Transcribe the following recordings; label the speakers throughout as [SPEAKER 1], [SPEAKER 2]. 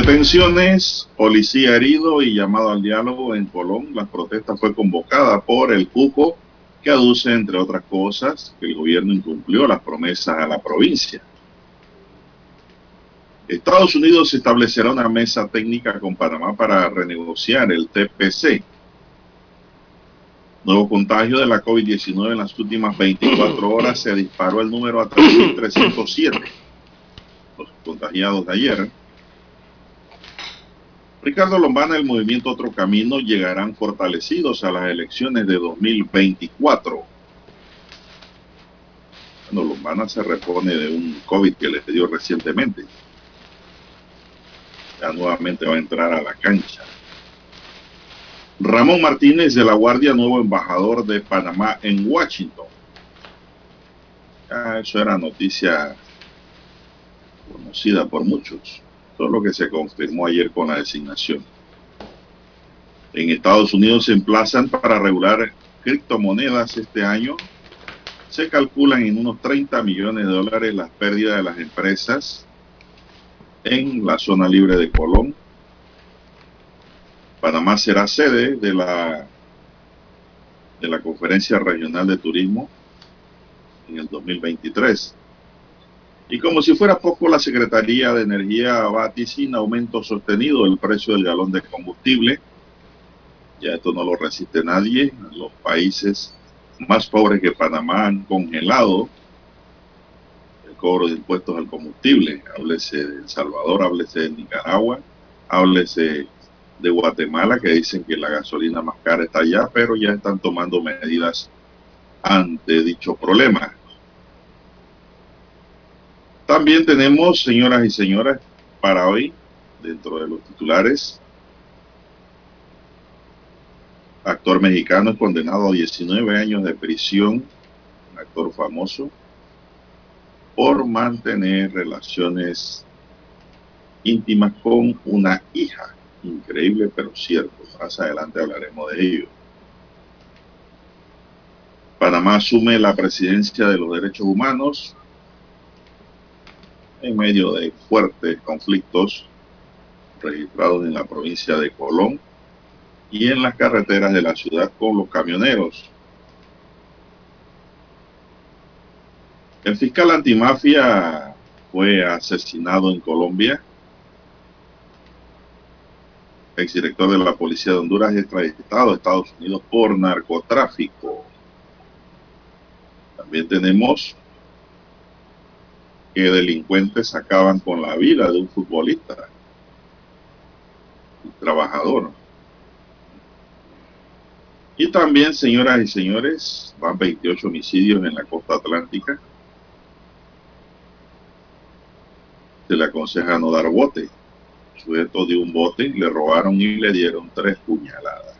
[SPEAKER 1] Detenciones, policía herido y llamado al diálogo en Colón. La protesta fue convocada por el CUCO, que aduce, entre otras cosas, que el gobierno incumplió las promesas a la provincia. Estados Unidos establecerá una mesa técnica con Panamá para renegociar el TPC. Nuevo contagio de la COVID-19 en las últimas 24 horas se disparó el número a 3.307. Los contagiados de ayer Ricardo Lombana el movimiento Otro Camino llegarán fortalecidos a las elecciones de 2024. Bueno, Lombana se repone de un COVID que le dio recientemente. Ya nuevamente va a entrar a la cancha. Ramón Martínez de la Guardia, nuevo embajador de Panamá en Washington. Eso era noticia conocida por muchos lo que se confirmó ayer con la designación. En Estados Unidos se emplazan para regular criptomonedas este año. Se calculan en unos 30 millones de dólares las pérdidas de las empresas en la zona libre de Colón. Panamá será sede de la, de la Conferencia Regional de Turismo en el 2023. Y como si fuera poco, la Secretaría de Energía vaticina aumento sostenido del precio del galón de combustible. Ya esto no lo resiste nadie. Los países más pobres que Panamá han congelado el cobro de impuestos al combustible. Háblese de El Salvador, háblese de Nicaragua, háblese de Guatemala, que dicen que la gasolina más cara está allá, pero ya están tomando medidas ante dicho problema. También tenemos, señoras y señores, para hoy, dentro de los titulares, actor mexicano condenado a 19 años de prisión, un actor famoso, por mantener relaciones íntimas con una hija. Increíble, pero cierto. Más adelante hablaremos de ello. Panamá asume la presidencia de los derechos humanos en medio de fuertes conflictos registrados en la provincia de Colón y en las carreteras de la ciudad con los camioneros. El fiscal antimafia fue asesinado en Colombia. Exdirector de la Policía de Honduras extraditado a Estados Unidos por narcotráfico. También tenemos que delincuentes acaban con la vida de un futbolista, un trabajador. Y también, señoras y señores, van 28 homicidios en la costa atlántica. Se le aconseja no dar bote. Sujeto de un bote, le robaron y le dieron tres puñaladas.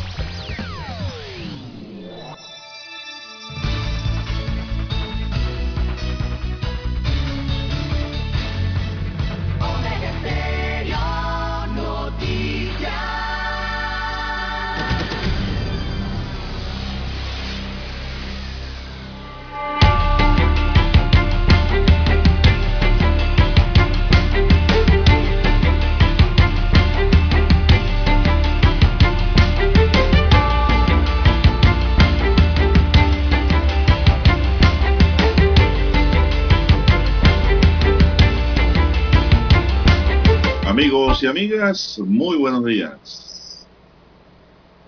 [SPEAKER 1] Amigos y amigas, muy buenos días.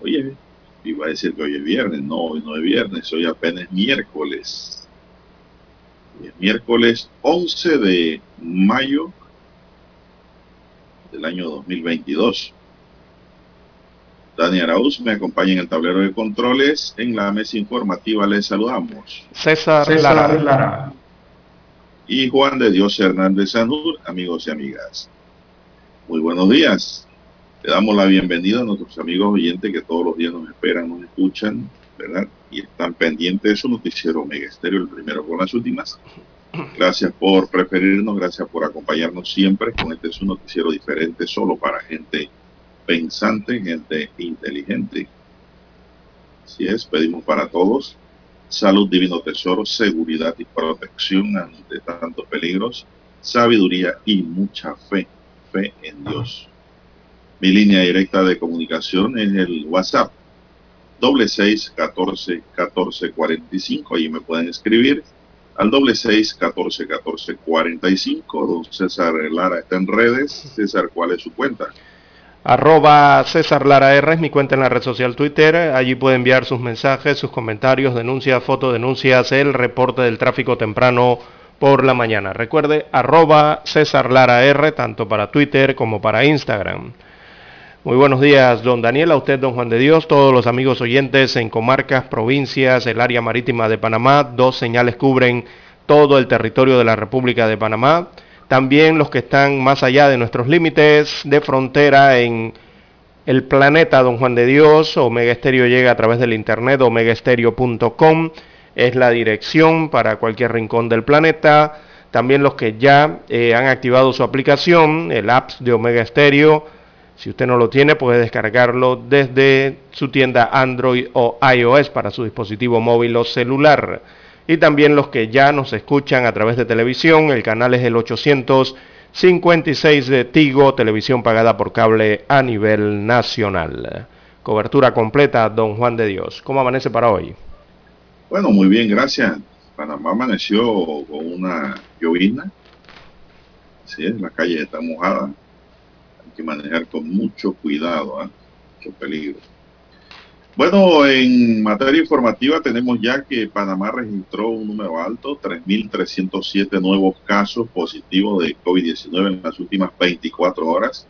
[SPEAKER 1] Oye, iba a decir que hoy es viernes, no, hoy no es viernes, hoy apenas miércoles. Hoy es miércoles 11 de mayo del año 2022. Dani Arauz me acompaña en el tablero de controles. En la mesa informativa les saludamos.
[SPEAKER 2] César, César Lara. Lara.
[SPEAKER 1] Y Juan de Dios Hernández Sanur, amigos y amigas. Muy buenos días. Le damos la bienvenida a nuestros amigos oyentes que todos los días nos esperan, nos escuchan, ¿verdad? Y están pendientes de su noticiero Mega Estéreo, el primero con las últimas. Gracias por preferirnos, gracias por acompañarnos siempre con este su noticiero diferente, solo para gente pensante, gente inteligente. Así es, pedimos para todos salud, divino tesoro, seguridad y protección ante tantos peligros, sabiduría y mucha fe en Dios. Mi línea directa de comunicación es el WhatsApp, doble seis catorce catorce cuarenta y cinco. Ahí me pueden escribir al doble seis catorce catorce cuarenta y cinco. Don César Lara está en redes. César, ¿cuál es su cuenta?
[SPEAKER 2] Arroba César Lara R es mi cuenta en la red social Twitter. Allí puede enviar sus mensajes, sus comentarios, denuncias, fotodenuncias, el reporte del tráfico temprano por la mañana. Recuerde, arroba César Lara R, tanto para Twitter como para Instagram. Muy buenos días, don Daniel, a usted, don Juan de Dios, todos los amigos oyentes en comarcas, provincias, el área marítima de Panamá. Dos señales cubren todo el territorio de la República de Panamá. También los que están más allá de nuestros límites de frontera en el planeta Don Juan de Dios. Omega Estéreo llega a través del internet omegaestereo.com es la dirección para cualquier rincón del planeta. También los que ya eh, han activado su aplicación, el apps de Omega Stereo. Si usted no lo tiene, puede descargarlo desde su tienda Android o iOS para su dispositivo móvil o celular. Y también los que ya nos escuchan a través de televisión, el canal es el 856 de Tigo, televisión pagada por cable a nivel nacional. Cobertura completa, don Juan de Dios. ¿Cómo amanece para hoy?
[SPEAKER 1] Bueno, muy bien, gracias. Panamá amaneció con una llovizna. Así es, la calle está mojada. Hay que manejar con mucho cuidado, ¿eh? mucho peligro. Bueno, en materia informativa tenemos ya que Panamá registró un número alto, 3.307 nuevos casos positivos de COVID-19 en las últimas 24 horas.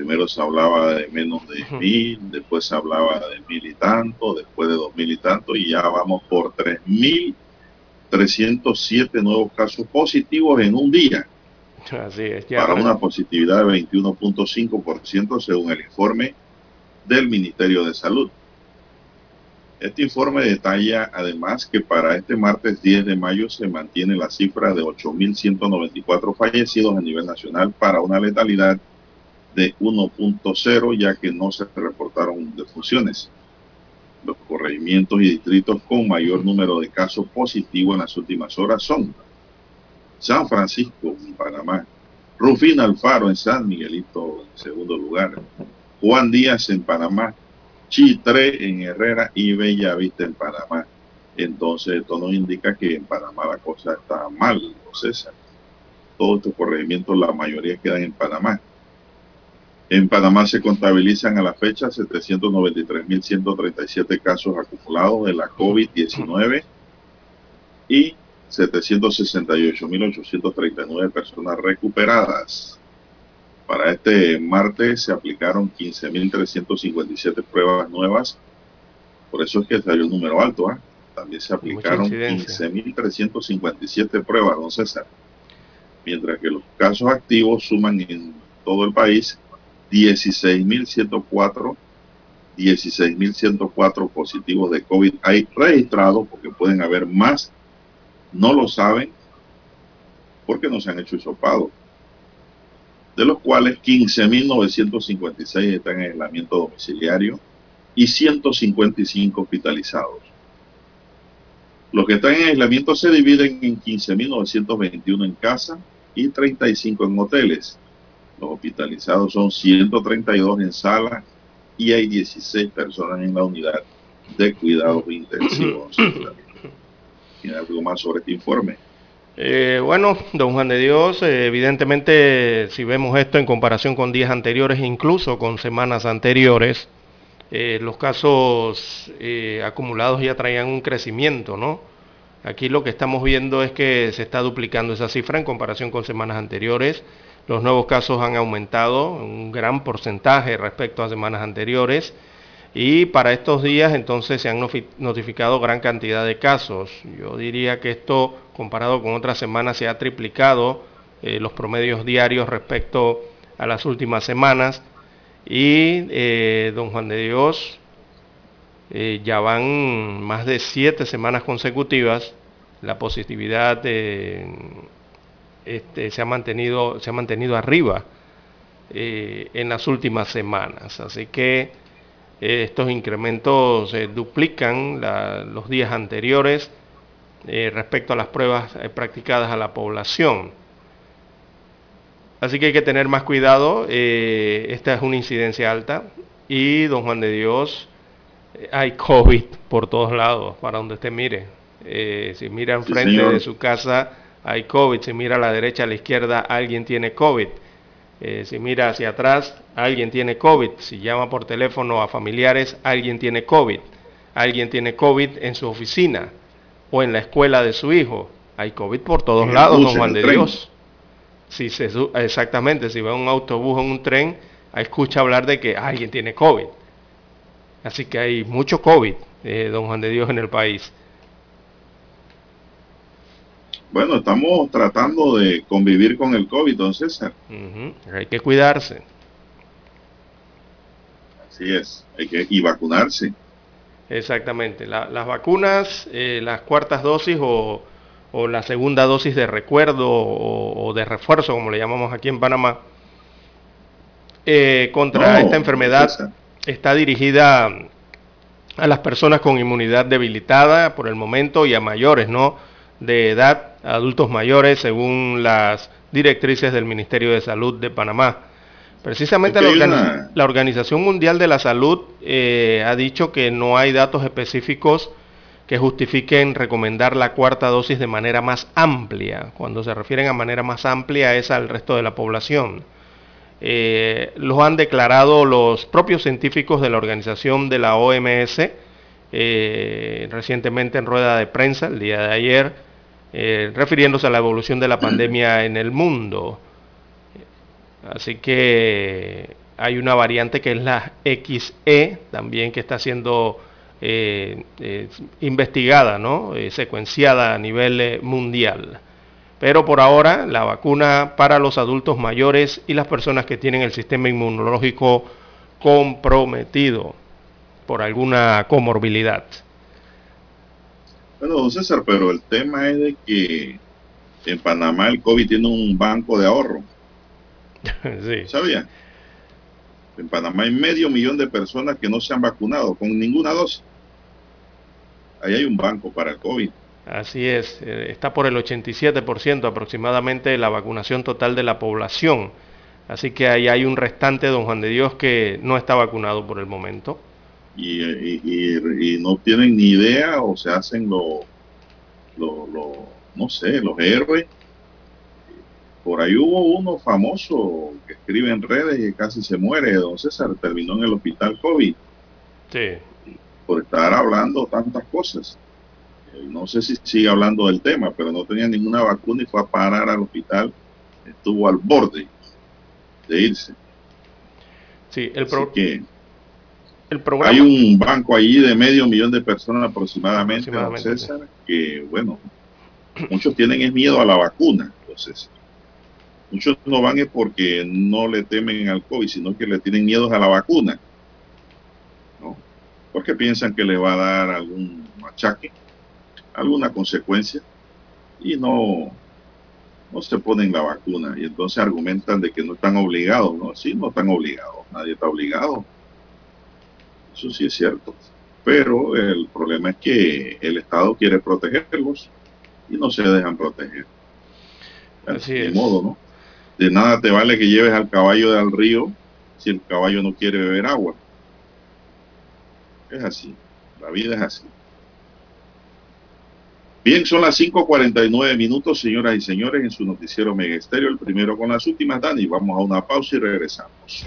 [SPEAKER 1] Primero se hablaba de menos de mil, después se hablaba de mil y tanto, después de dos mil y tanto, y ya vamos por tres mil trescientos nuevos casos positivos en un día.
[SPEAKER 2] Así es,
[SPEAKER 1] para una positividad de 21.5% según el informe del Ministerio de Salud. Este informe detalla además que para este martes 10 de mayo se mantiene la cifra de 8.194 fallecidos a nivel nacional para una letalidad de 1.0 ya que no se reportaron defunciones. Los corregimientos y distritos con mayor número de casos positivos en las últimas horas son San Francisco, en Panamá, Rufina Alfaro en San Miguelito, en segundo lugar, Juan Díaz en Panamá, Chitre en Herrera y Bellavista en Panamá. Entonces esto nos indica que en Panamá la cosa está mal, César. Todos estos corregimientos, la mayoría quedan en Panamá. En Panamá se contabilizan a la fecha 793.137 casos acumulados de la COVID-19 y 768.839 personas recuperadas. Para este martes se aplicaron 15.357 pruebas nuevas. Por eso es que salió el número alto. ¿eh? También se aplicaron 15.357 pruebas, don César. Mientras que los casos activos suman en todo el país 16.104 16.104 positivos de COVID hay registrados, porque pueden haber más, no lo saben, porque no se han hecho hisopados, de los cuales 15.956 están en aislamiento domiciliario y 155 hospitalizados. Los que están en aislamiento se dividen en 15.921 en casa y 35 en hoteles. Los hospitalizados son 132 en sala y hay 16 personas en la unidad de cuidados intensivos. ¿Tiene algo más sobre este informe?
[SPEAKER 2] Eh, bueno, don Juan de Dios, eh, evidentemente si vemos esto en comparación con días anteriores, incluso con semanas anteriores, eh, los casos acumulados ya traían un crecimiento, ¿no? Aquí lo que estamos viendo es que se está duplicando esa cifra en comparación con semanas anteriores. Los nuevos casos han aumentado un gran porcentaje respecto a semanas anteriores. Y para estos días entonces se han notificado gran cantidad de casos. Yo diría que esto comparado con otras semanas se ha triplicado eh, los promedios diarios respecto a las últimas semanas. Y eh, don Juan de Dios, eh, ya van más de siete semanas consecutivas. La positividad este, se, ha mantenido, se ha mantenido arriba en las últimas semanas. Así que estos incrementos duplican los días anteriores eh, respecto a las pruebas eh, practicadas a la población. Así que hay que tener más cuidado, eh, esta es una incidencia alta y don Juan de Dios, hay COVID por todos lados, para donde usted mire. si mira enfrente de su casa, hay COVID, si mira a la derecha, a la izquierda, alguien tiene COVID. si mira hacia atrás, alguien tiene COVID. Si llama por teléfono a familiares, alguien tiene COVID. Alguien tiene COVID en su oficina o en la escuela de su hijo. Hay COVID por todos lados, don Juan de Dios. Si se, exactamente, si va un autobús o un tren, escucha hablar de que alguien tiene COVID. Así que hay mucho COVID, eh, don Juan de Dios, en el país.
[SPEAKER 1] Bueno, estamos tratando de convivir con el COVID, don César.
[SPEAKER 2] Hay que cuidarse.
[SPEAKER 1] Así es, hay que y vacunarse.
[SPEAKER 2] Exactamente. las vacunas, eh, las cuartas dosis o, la segunda dosis de recuerdo o, de refuerzo, como le llamamos aquí en Panamá, eh, contra esta enfermedad está dirigida a las personas con inmunidad debilitada por el momento y a mayores, ¿no? De edad, adultos mayores, según las directrices del Ministerio de Salud de Panamá. Precisamente la, Organización Mundial de la Salud eh, ha dicho que no hay datos específicos que justifiquen recomendar la cuarta dosis de manera más amplia. Cuando se refieren a manera más amplia es al resto de la población. Eh, lo han declarado los propios científicos de la organización de la OMS eh, recientemente en rueda de prensa el día de ayer, refiriéndose a la evolución de la pandemia en el mundo. Así que hay una variante que es la XE también que está siendo eh, eh, investigada, ¿no? Eh, secuenciada a nivel mundial. Pero por ahora la vacuna para los adultos mayores y las personas que tienen el sistema inmunológico comprometido por alguna comorbilidad.
[SPEAKER 1] Bueno, don César, pero el tema es de que en Panamá el COVID tiene un banco de ahorro. sí. ¿Sabía? En Panamá hay medio millón de personas que no se han vacunado con ninguna dosis. Ahí hay un banco para el COVID.
[SPEAKER 2] Así es, eh, está por el 87% aproximadamente la vacunación total de la población. Así que ahí hay un restante, don Juan de Dios, que no está vacunado por el momento.
[SPEAKER 1] Y, y, no tienen ni idea o se hacen los, lo, lo, no sé, los héroes por ahí hubo uno famoso que escribe en redes y casi se muere, don César, terminó en el hospital COVID. Sí. Por estar hablando tantas cosas. Eh, no sé si sigue hablando del tema, pero no tenía ninguna vacuna y fue a parar al hospital. Estuvo al borde de irse.
[SPEAKER 2] Sí, el,
[SPEAKER 1] el programa. Hay un banco allí de medio millón de personas aproximadamente, don César, que, bueno, muchos tienen es miedo a la vacuna, entonces Muchos no van es porque no le temen al COVID, sino que le tienen miedo a la vacuna. ¿no? Porque piensan que le va a dar algún machaque, alguna consecuencia, y no, no se ponen la vacuna. Y entonces argumentan de que no están obligados. No, sí, no están obligados. Nadie está obligado. Eso sí es cierto. Pero el problema es que el Estado quiere protegerlos y no se dejan proteger. Así de modo, ¿no? De nada te vale que lleves al caballo al río si el caballo no quiere beber agua. Es así, la vida es así. Bien, son las 5.49 minutos, señoras y señores, en su noticiero Mega Estéreo, el primero con las últimas, Dani. Vamos a una pausa y regresamos.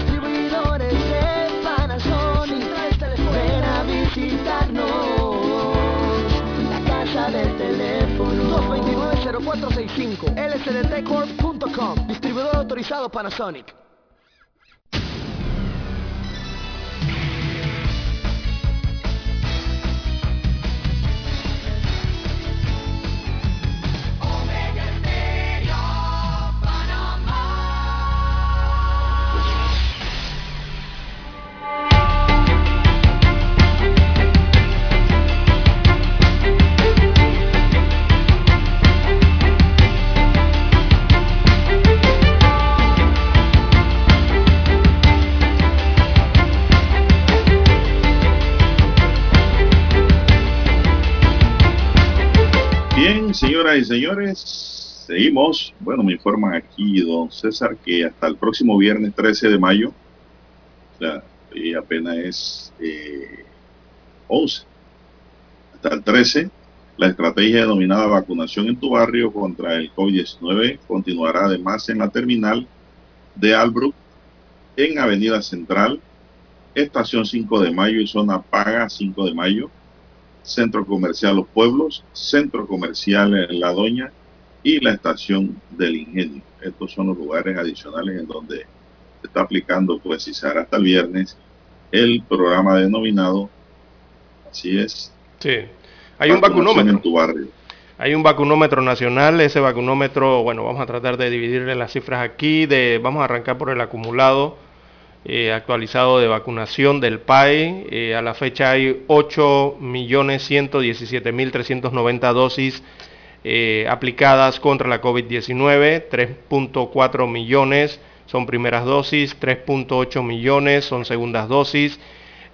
[SPEAKER 3] 229-0465 lsdtcorp.com Distribuidor autorizado Panasonic
[SPEAKER 1] y señores, seguimos. Bueno, me informan aquí, don César, que hasta el próximo viernes 13 de mayo, o sea, y apenas es 11, eh, hasta el 13, la estrategia denominada vacunación en tu barrio contra el COVID-19 continuará además en la terminal de Albrook, en Avenida Central, Estación 5 de Mayo y Zona Paga 5 de Mayo, Centro Comercial Los Pueblos, Centro Comercial La Doña y la Estación del Ingenio. Estos son los lugares adicionales en donde se está aplicando, pues si será hasta el viernes, el programa denominado, así es.
[SPEAKER 2] Sí, hay un vacunómetro. En tu barrio. Hay un vacunómetro nacional, ese vacunómetro, bueno, vamos a tratar de dividirle las cifras aquí, de, vamos a arrancar por el acumulado eh, actualizado de vacunación del PAE. Eh, a la fecha hay 8.117.390 dosis eh, aplicadas contra la COVID-19, 3.4 millones son primeras dosis, 3.8 millones son segundas dosis,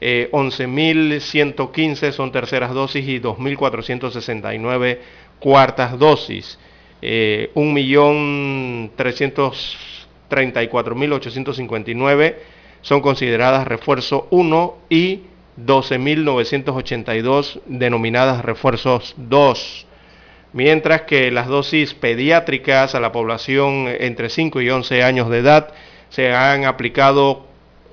[SPEAKER 2] 11.115 son terceras dosis y 2.469 cuartas dosis. 1.334.859 son consideradas refuerzo 1 y 12.982 denominadas refuerzos 2. Mientras que las dosis pediátricas a la población entre 5 y 11 años de edad se han aplicado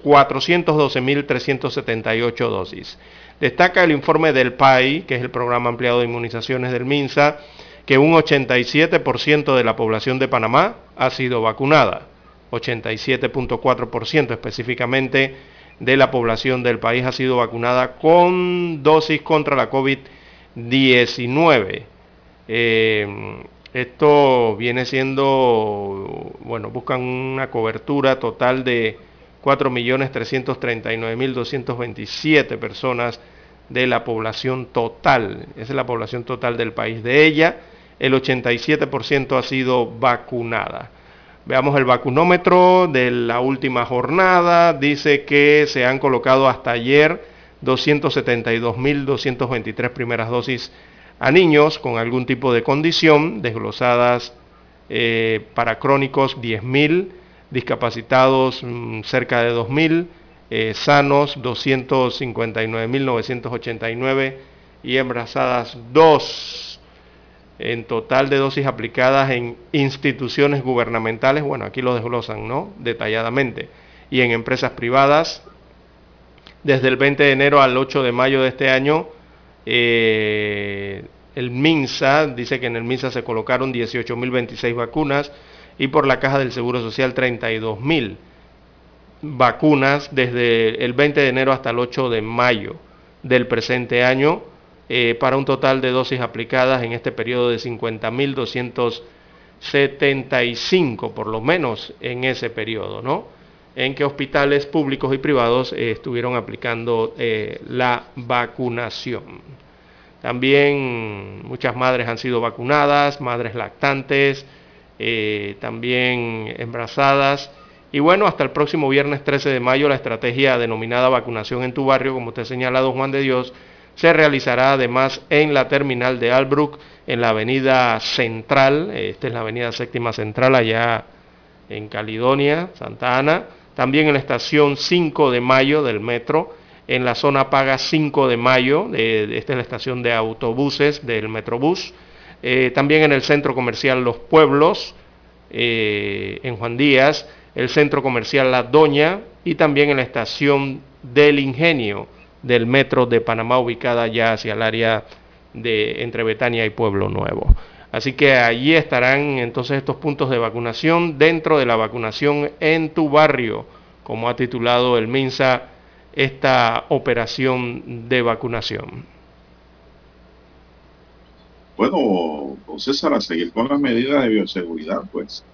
[SPEAKER 2] 412.378 dosis. Destaca el informe del PAI, que es el Programa Ampliado de Inmunizaciones del MINSA, que un 87% de la población de Panamá ha sido vacunada. 87.4% específicamente de la población del país ha sido vacunada con dosis contra la COVID-19. Eh, esto viene siendo, bueno, buscan una cobertura total de 4.339.227 personas de la población total. Esa es la población total del país. De ella, el 87% ha sido vacunada. Veamos el vacunómetro de la última jornada. Dice que se han colocado hasta ayer 272.223 primeras dosis a niños con algún tipo de condición, desglosadas eh, para crónicos 10.000, discapacitados mm, cerca de 2.000, eh, sanos 259.989 y embarazadas 2 en total de dosis aplicadas en instituciones gubernamentales, bueno, aquí lo desglosan, ¿no? Detalladamente. Y en empresas privadas, desde el 20 de enero al 8 de mayo de este año, eh, el MINSA dice que en el MINSA se colocaron 18.026 vacunas y por la Caja del Seguro Social 32.000 vacunas desde el 20 de enero hasta el 8 de mayo del presente año eh, para un total de dosis aplicadas en este periodo de 50.275, por lo menos en ese periodo, ¿no? En que hospitales públicos y privados eh, estuvieron aplicando eh, la vacunación. También muchas madres han sido vacunadas, madres lactantes, también embarazadas. Y bueno, hasta el próximo viernes 13 de mayo la estrategia denominada vacunación en tu barrio, como usted señala, don Juan de Dios, se realizará además en la terminal de Albrook, en la avenida Central, esta es la avenida Séptima Central allá en Caledonia, Santa Ana, también en la estación 5 de Mayo del metro, en la zona Paga 5 de Mayo, esta es la estación de autobuses del Metrobús, eh, también en el centro comercial Los Pueblos, eh, en Juan Díaz, el centro comercial La Doña y también en la estación del Ingenio, del metro de Panamá ubicada ya hacia el área de entre Betania y Pueblo Nuevo. Así que allí estarán entonces estos puntos de vacunación dentro de la vacunación en tu barrio, como ha titulado el MINSA esta operación de vacunación.
[SPEAKER 1] Bueno, don César, a seguir con las medidas de bioseguridad, pues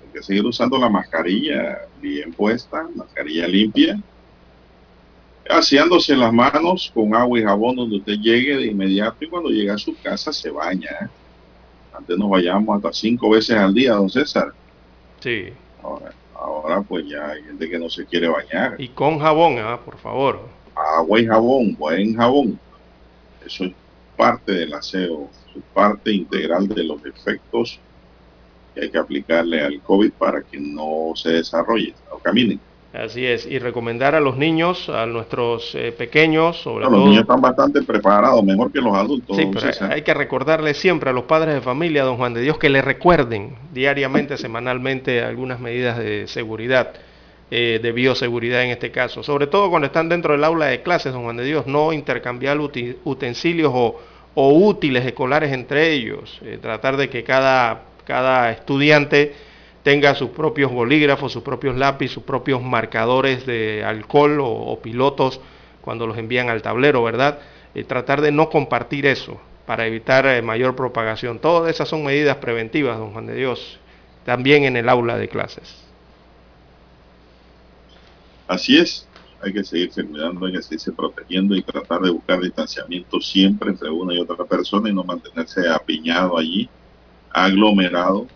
[SPEAKER 1] hay que seguir usando la mascarilla bien puesta, mascarilla limpia, aseándose las manos con agua y jabón donde usted llegue de inmediato y cuando llega a su casa se baña. ¿eh? Antes nos vayamos hasta cinco veces al día, don César.
[SPEAKER 2] Sí.
[SPEAKER 1] Ahora, pues ya hay gente que no se quiere bañar.
[SPEAKER 2] Y con jabón, ¿ah? por favor.
[SPEAKER 1] Agua y jabón, buen jabón. Eso es parte del aseo, es parte integral de los efectos que hay que aplicarle al COVID para que no se desarrolle o camine.
[SPEAKER 2] Así es, y recomendar a los niños, a nuestros eh, pequeños, sobre todo...
[SPEAKER 1] Los niños están bastante preparados, mejor que los adultos.
[SPEAKER 2] Sí, pero hay que recordarle siempre a los padres de familia, don Juan de Dios, que le recuerden diariamente, semanalmente, algunas medidas de seguridad, eh, de bioseguridad en este caso. Sobre todo cuando están dentro del aula de clases, don Juan de Dios, no intercambiar utensilios o, útiles escolares entre ellos. Eh, tratar de que cada, cada estudiante tenga sus propios bolígrafos, sus propios lápices, sus propios marcadores de alcohol o, pilotos cuando los envían al tablero, ¿verdad? Eh, tratar de no compartir eso para evitar eh, mayor propagación. Todas esas son medidas preventivas, don Juan de Dios, también en el aula de clases.
[SPEAKER 1] Así es, hay que seguirse cuidando, hay que seguirse protegiendo y tratar de buscar distanciamiento siempre entre una y otra persona y no mantenerse apiñado allí, aglomerado,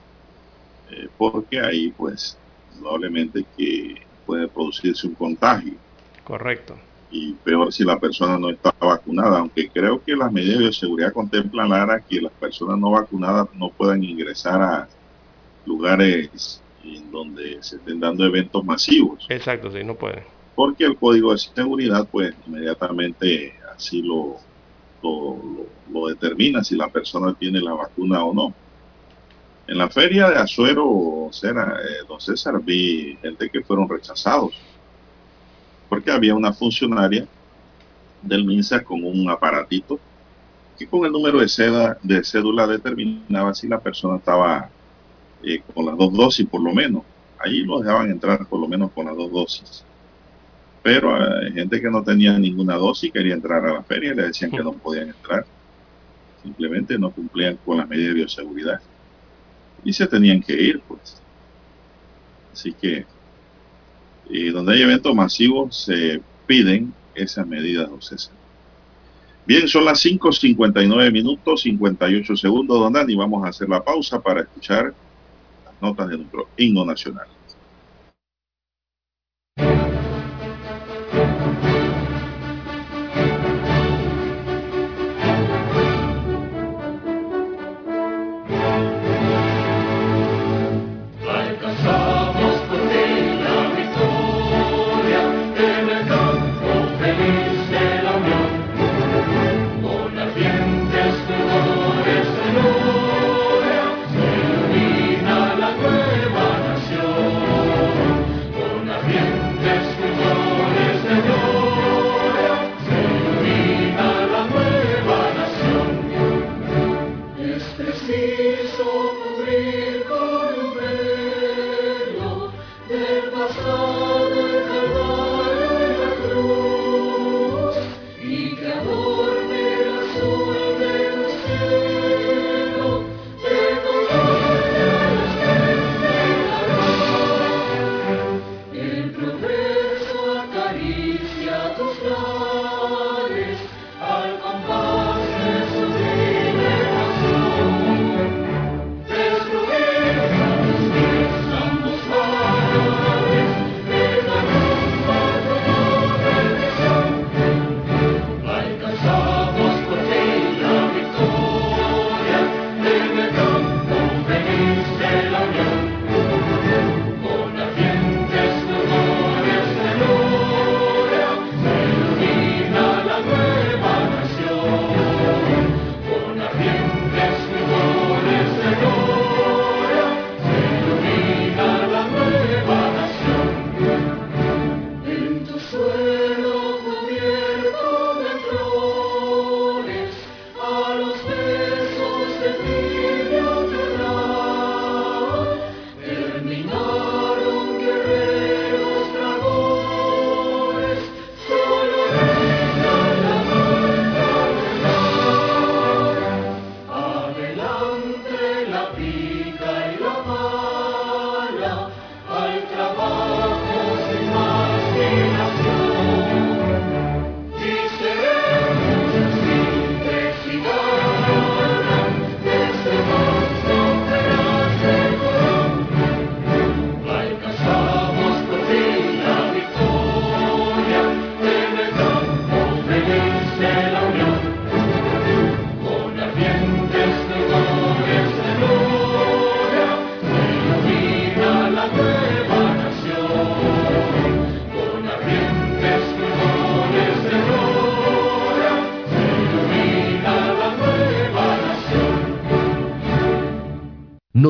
[SPEAKER 1] eh, porque ahí pues probablemente que puede producirse un contagio.
[SPEAKER 2] Correcto.
[SPEAKER 1] Y peor si la persona no está vacunada, aunque creo que las medidas de seguridad contemplan, Lara, que las personas no vacunadas no puedan ingresar a lugares en donde se estén dando eventos masivos.
[SPEAKER 2] Exacto, sí, no pueden.
[SPEAKER 1] Porque el código de seguridad, pues inmediatamente así lo, lo, lo determina si la persona tiene la vacuna o no. En la feria de Azuero, eh, don César, vi gente que fueron rechazados porque había una funcionaria del MINSA con un aparatito que con el número de, cédula determinaba si la persona estaba eh, con las dos dosis por lo menos. Allí lo dejaban entrar por lo menos con las dos dosis. Pero hay gente que no tenía ninguna dosis quería entrar a la feria y le decían que no podían entrar. Simplemente no cumplían con las medidas de bioseguridad y se tenían que ir, pues. Así que, y donde hay eventos masivos, se piden esas medidas, don César. Bien, son las 5.59 minutos, 58 segundos, don Dani. Vamos a hacer la pausa para escuchar las notas de nuestro himno nacional.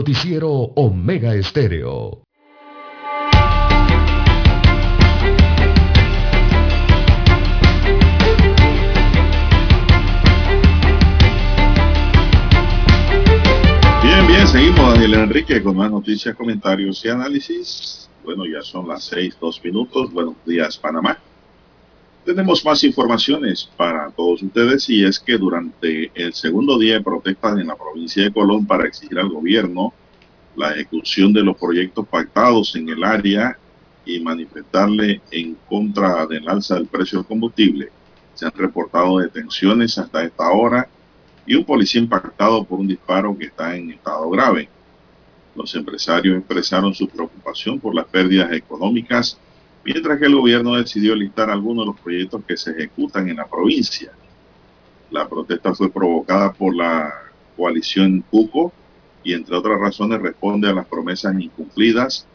[SPEAKER 4] Noticiero Omega Estéreo.
[SPEAKER 1] Bien, bien, seguimos Daniel Enrique con más noticias, comentarios y análisis. Bueno, ya son las seis, dos minutos. Buenos días, Panamá. Tenemos más informaciones para todos ustedes y es que durante el segundo día de protestas en la provincia de Colón para exigir al gobierno la ejecución de los proyectos pactados en el área y manifestarle en contra del alza del precio del combustible, se han reportado detenciones hasta esta hora y un policía impactado por un disparo que está en estado grave. Los empresarios expresaron su preocupación por las pérdidas económicas mientras que el gobierno decidió listar algunos de los proyectos que se ejecutan en la provincia. La protesta fue provocada por la coalición Cuco y entre otras razones responde a las promesas incumplidas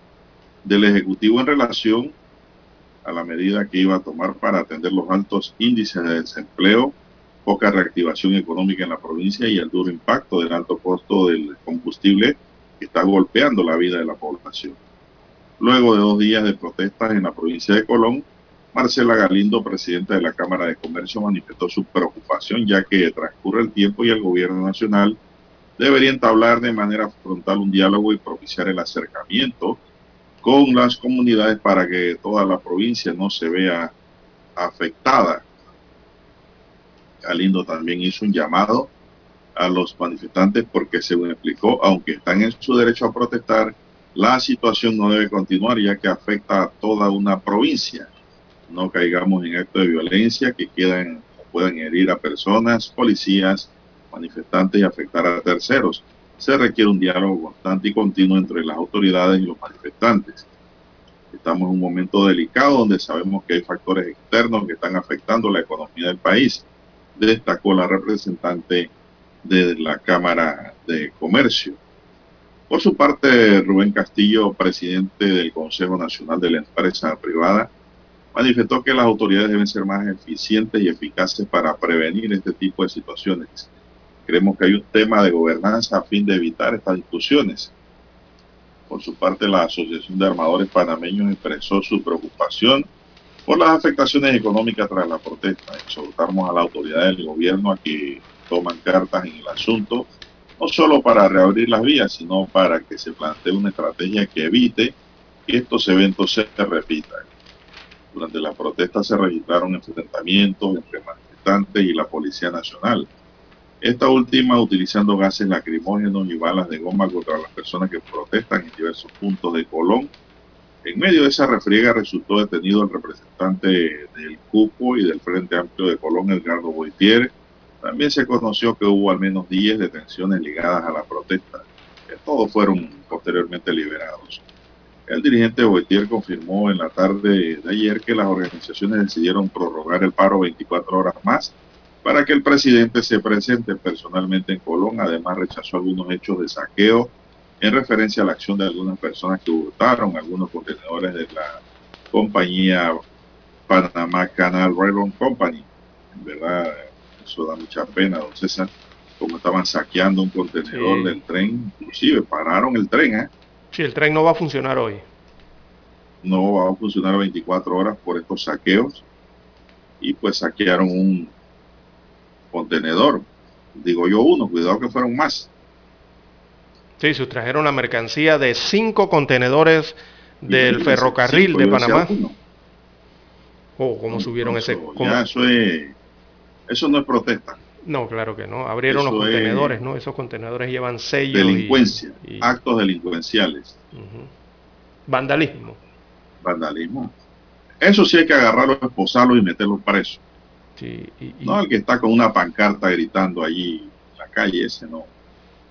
[SPEAKER 1] del Ejecutivo en relación a la medida que iba a tomar para atender los altos índices de desempleo, poca reactivación económica en la provincia y el duro impacto del alto costo del combustible que está golpeando la vida de la población. Luego de dos días de protestas en la provincia de Colón, Marcela Galindo, presidenta de la Cámara de Comercio, manifestó su preocupación ya que transcurre el tiempo y el gobierno nacional debería entablar de manera frontal un diálogo y propiciar el acercamiento con las comunidades para que toda la provincia no se vea afectada. Galindo también hizo un llamado a los manifestantes porque, según explicó, aunque están en su derecho a protestar, la situación no debe continuar ya que afecta a toda una provincia. No caigamos en actos de violencia que quedan puedan herir a personas, policías, manifestantes y afectar a terceros. se requiere un diálogo constante y continuo entre las autoridades y los manifestantes. Estamos en un momento delicado donde sabemos que hay factores externos que están afectando la economía del país, destacó la representante de la Cámara de Comercio. Por su parte, Rubén Castillo, presidente del Consejo Nacional de la Empresa Privada, manifestó que las autoridades deben ser más eficientes y eficaces para prevenir este tipo de situaciones. Creemos que hay un tema de gobernanza a fin de evitar estas discusiones. Por su parte, la Asociación de Armadores Panameños expresó su preocupación por las afectaciones económicas tras la protesta. Exhortamos a la autoridad del gobierno a que toman cartas en el asunto, no solo para reabrir las vías, sino para que se plantee una estrategia que evite que estos eventos se repitan. Durante la protesta se registraron enfrentamientos entre manifestantes y la Policía Nacional esta última utilizando gases lacrimógenos y balas de goma contra las personas que protestan en diversos puntos de Colón. En medio de esa refriega resultó detenido el representante del CUPO y del Frente Amplio de Colón, Edgardo Boitier. También se conoció que hubo al menos 10 detenciones ligadas a la protesta, que todos fueron posteriormente liberados. El dirigente Boitier confirmó en la tarde de ayer que las organizaciones decidieron prorrogar el paro 24 horas más para que el presidente se presente personalmente en Colón. Además, rechazó algunos hechos de saqueo en referencia a la acción de algunas personas que hurtaron algunos contenedores de la compañía Panamá Canal Railroad Company. En verdad, eso da mucha pena, don César, como estaban saqueando un contenedor del tren. Inclusive pararon el tren, ¿eh?
[SPEAKER 2] Sí, el tren no va a funcionar hoy.
[SPEAKER 1] No va a funcionar 24 horas por estos saqueos. Y pues saquearon un contenedor. Digo yo uno, cuidado que fueron más.
[SPEAKER 2] Sí, sustrajeron la mercancía de cinco contenedores del ferrocarril de Panamá. Oh, ¿cómo subieron ese?
[SPEAKER 1] eso, eso no es protesta.
[SPEAKER 2] No, claro que no. Abrieron los contenedores, ¿no? Esos contenedores llevan sellos.
[SPEAKER 1] Delincuencia, actos delincuenciales.
[SPEAKER 2] Vandalismo.
[SPEAKER 1] Vandalismo. Eso sí hay que agarrarlos, esposarlos y meterlos presos. No el que está con una pancarta gritando allí en la calle, ese no.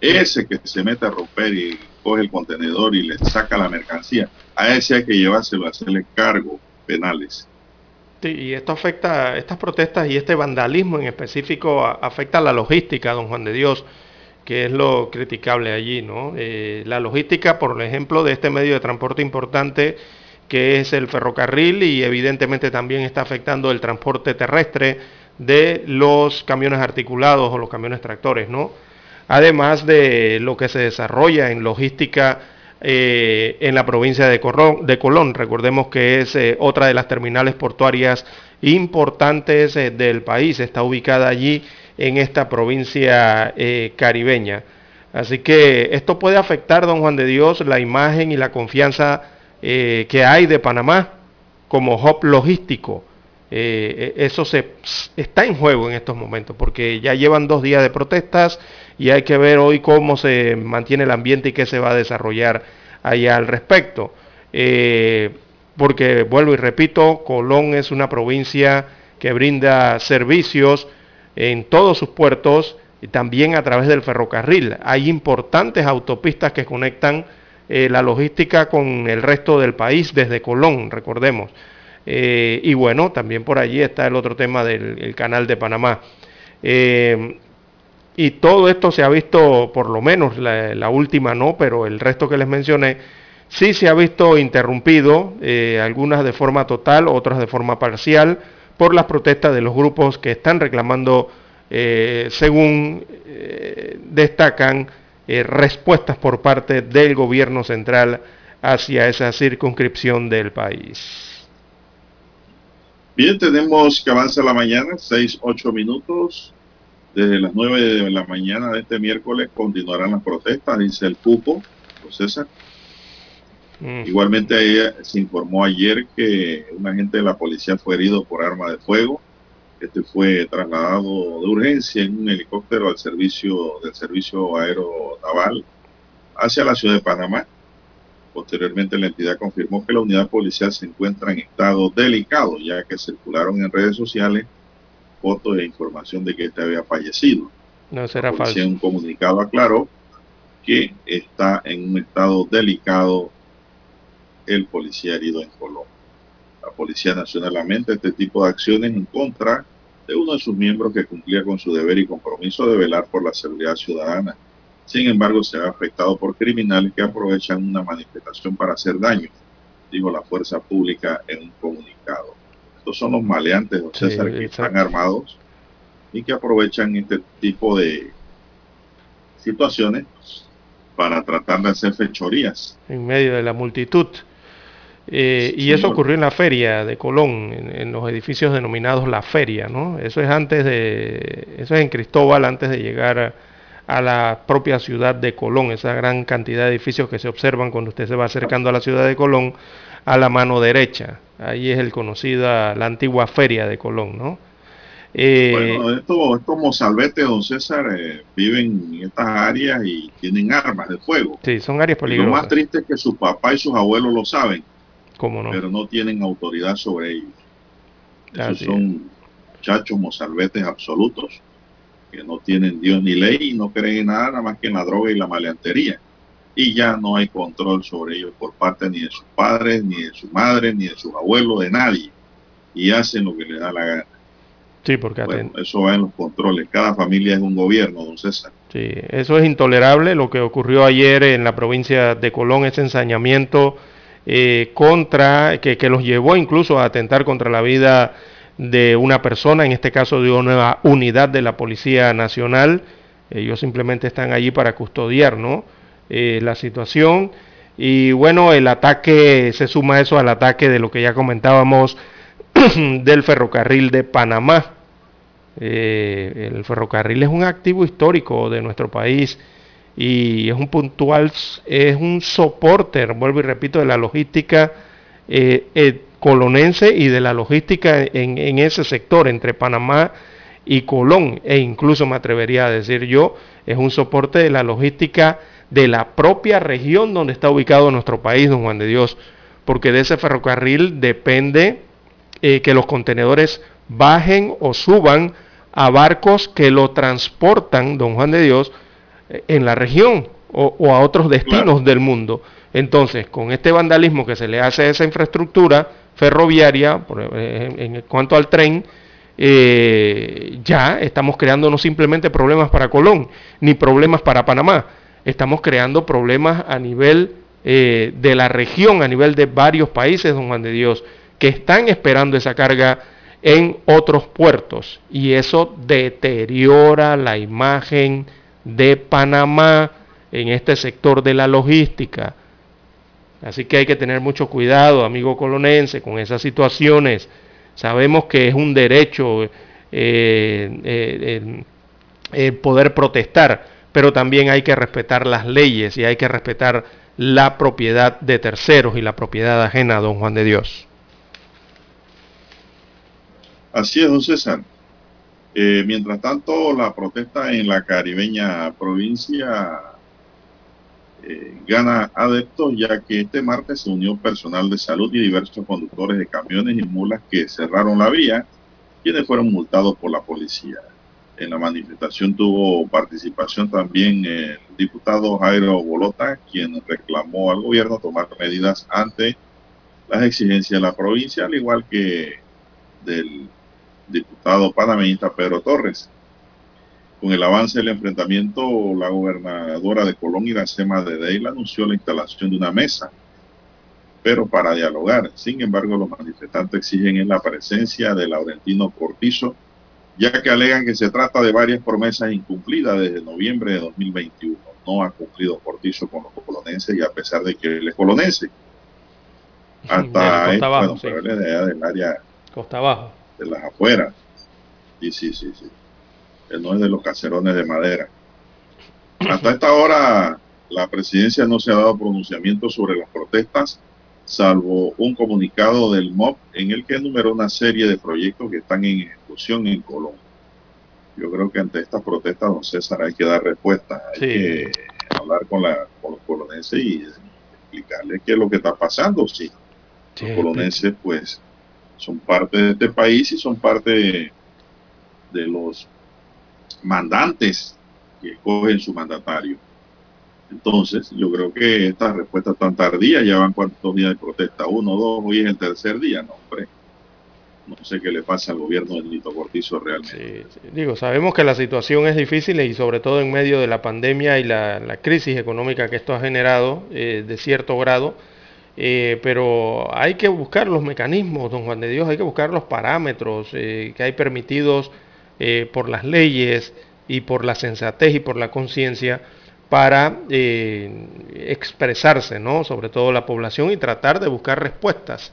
[SPEAKER 1] Ese que se mete a romper y coge el contenedor y le saca la mercancía, a ese hay que llevárselo a hacerle cargo penales.
[SPEAKER 2] Sí, y esto afecta, estas protestas y este vandalismo en específico afecta a la logística, don Juan de Dios, que es lo criticable allí, ¿no? Eh, la logística, por ejemplo, de este medio de transporte importante que es el ferrocarril y evidentemente también está afectando el transporte terrestre de los camiones articulados o los camiones tractores, ¿no? Además de lo que se desarrolla en logística eh, en la provincia de, de, Colón. Recordemos que es eh, otra de las terminales portuarias importantes eh, del país, está ubicada allí en esta provincia caribeña. Así que esto puede afectar, don Juan de Dios, la imagen y la confianza que hay de Panamá como hub logístico. Eh, e, eso se, está en juego en estos momentos, porque ya llevan dos días de protestas y hay que ver hoy cómo se mantiene el ambiente y qué se va a desarrollar allá al respecto. Eh, porque, vuelvo y repito, Colón es una provincia que brinda servicios en todos sus puertos y también a través del ferrocarril. Hay importantes autopistas que conectan eh, la logística con el resto del país desde Colón, recordemos. Eh, y bueno, también por allí está el otro tema del canal de Panamá. Eh, y todo esto se ha visto, por lo menos la, última no, pero el resto que les mencioné, sí se ha visto interrumpido, algunas de forma total, otras de forma parcial, por las protestas de los grupos que están reclamando, según destacan, eh, respuestas por parte del gobierno central hacia esa circunscripción del país.
[SPEAKER 1] Bien, tenemos que avanza la mañana, 6, 8 minutos. Desde las 9 de la mañana de este miércoles continuarán las protestas, dice el cupo, César. Mm. Igualmente se informó ayer que un agente de la policía fue herido por arma de fuego este fue trasladado de urgencia en un helicóptero al servicio del servicio aeronaval hacia la ciudad de Panamá. Posteriormente, la entidad confirmó que la unidad policial se encuentra en estado delicado, ya que circularon en redes sociales fotos e información de que este había fallecido.
[SPEAKER 2] No será falso.
[SPEAKER 1] Un comunicado aclaró que está en un estado delicado el policía herido en Colombia. La Policía Nacional lamenta este tipo de acciones en contra de uno de sus miembros que cumplía con su deber y compromiso de velar por la seguridad ciudadana. Sin embargo, se ha afectado por criminales que aprovechan una manifestación para hacer daño, dijo la fuerza pública en un comunicado. Estos son los maleantes, don César, que están armados y que aprovechan este tipo de situaciones para tratar de hacer fechorías.
[SPEAKER 2] En medio de la multitud. Eh, y eso ocurrió en la feria de Colón, en, los edificios denominados la feria, ¿no? Eso es antes de, eso es en Cristóbal, antes de llegar a, la propia ciudad de Colón, esa gran cantidad de edificios que se observan cuando usted se va acercando a la ciudad de Colón, a la mano derecha. Ahí es el conocida, la antigua feria de Colón, ¿no?
[SPEAKER 1] Eh, bueno, estos, estos mozalbetes, don César, eh, viven en estas áreas y tienen armas de fuego.
[SPEAKER 2] Sí, son áreas peligrosas.
[SPEAKER 1] lo más triste es que su papá y sus abuelos lo saben
[SPEAKER 2] no?
[SPEAKER 1] Pero no tienen autoridad sobre ellos. Esos son muchachos mozalbetes absolutos que no tienen Dios ni ley y no creen en nada, nada más que en la droga y la maleantería. Y ya no hay control sobre ellos por parte ni de sus padres, ni de su madre, ni de sus abuelos, de nadie. Y hacen lo que les da la gana.
[SPEAKER 2] Sí, porque
[SPEAKER 1] eso va en los controles. Cada familia es un gobierno, don César.
[SPEAKER 2] Sí, eso es intolerable. Lo que ocurrió ayer en la provincia de Colón, ese ensañamiento eh, contra, que, los llevó incluso a atentar contra la vida de una persona, en este caso de una unidad de la Policía Nacional. Ellos simplemente están allí para custodiar ¿no? Eh, la situación. Y bueno, el ataque se suma eso al ataque de lo que ya comentábamos del ferrocarril de Panamá. Eh, el ferrocarril es un activo histórico de nuestro país y es un puntual, es un soporte, vuelvo y repito, de la logística eh, colonense y de la logística en, en, ese sector entre Panamá y Colón, e incluso me atrevería a decir yo, es un soporte de la logística de la propia región donde está ubicado nuestro país, don Juan de Dios, porque de ese ferrocarril depende eh, que los contenedores bajen o suban a barcos que lo transportan, don Juan de Dios, en la región o, a otros destinos del mundo. Entonces, con este vandalismo que se le hace a esa infraestructura ferroviaria, en, cuanto al tren, eh, ya estamos creando no simplemente problemas para Colón, ni problemas para Panamá, estamos creando problemas a nivel eh, de la región, a nivel de varios países, don Juan de Dios, que están esperando esa carga en otros puertos y eso deteriora la imagen de Panamá en este sector de la logística. Así que hay que tener mucho cuidado, amigo colonense, con esas situaciones. Sabemos que es un derecho eh, eh, eh, poder protestar, pero también hay que respetar las leyes y hay que respetar la propiedad de terceros y la propiedad ajena, don Juan de Dios.
[SPEAKER 1] Así es, don César. Eh, mientras tanto, la protesta en la caribeña provincia eh, gana adeptos ya que este martes se unió personal de salud y diversos conductores de camiones y mulas que cerraron la vía, quienes fueron multados por la policía. En la manifestación tuvo participación también el diputado Jairo Bolota, quien reclamó al gobierno tomar medidas ante las exigencias de la provincia, al igual que del diputado panameñista Pedro Torres. Con el avance del enfrentamiento, la gobernadora de Colón, Iracema de Deila, anunció la instalación de una mesa, pero para dialogar. Sin embargo, los manifestantes exigen la presencia de Laurentino Cortizo, ya que alegan que se trata de varias promesas incumplidas desde noviembre de 2021. No ha cumplido Cortizo con los colonenses y a pesar de que él es colonense. Hasta
[SPEAKER 2] bueno,
[SPEAKER 1] pero él es de del área
[SPEAKER 2] Costa Abajo
[SPEAKER 1] de las afueras. Sí, sí, sí, sí. No es de los caserones de madera. Hasta esta hora la presidencia no se ha dado pronunciamiento sobre las protestas, salvo un comunicado del MOB en el que enumeró una serie de proyectos que están en ejecución en Colombia. Yo creo que ante estas protestas, don César, hay que dar respuesta. Hay que hablar con, la, con los colonenses y explicarles qué es lo que está pasando. Sí, los colonenses, pues, son parte de este país y son parte de, los mandantes que escogen su mandatario. Entonces, yo creo que estas respuestas tan tardías, ya van cuántos días de protesta, uno, dos, hoy es el tercer día, no, hombre. No sé qué le pasa al gobierno de Nito Cortizo realmente.
[SPEAKER 2] Sí, Digo, sabemos que la situación es difícil y sobre todo en medio de la pandemia y la, crisis económica que esto ha generado eh, de cierto grado, eh, pero hay que buscar los mecanismos, don Juan de Dios, hay que buscar los parámetros eh, que hay permitidos por las leyes y por la sensatez y por la conciencia para expresarse, ¿no? Sobre todo la población y tratar de buscar respuestas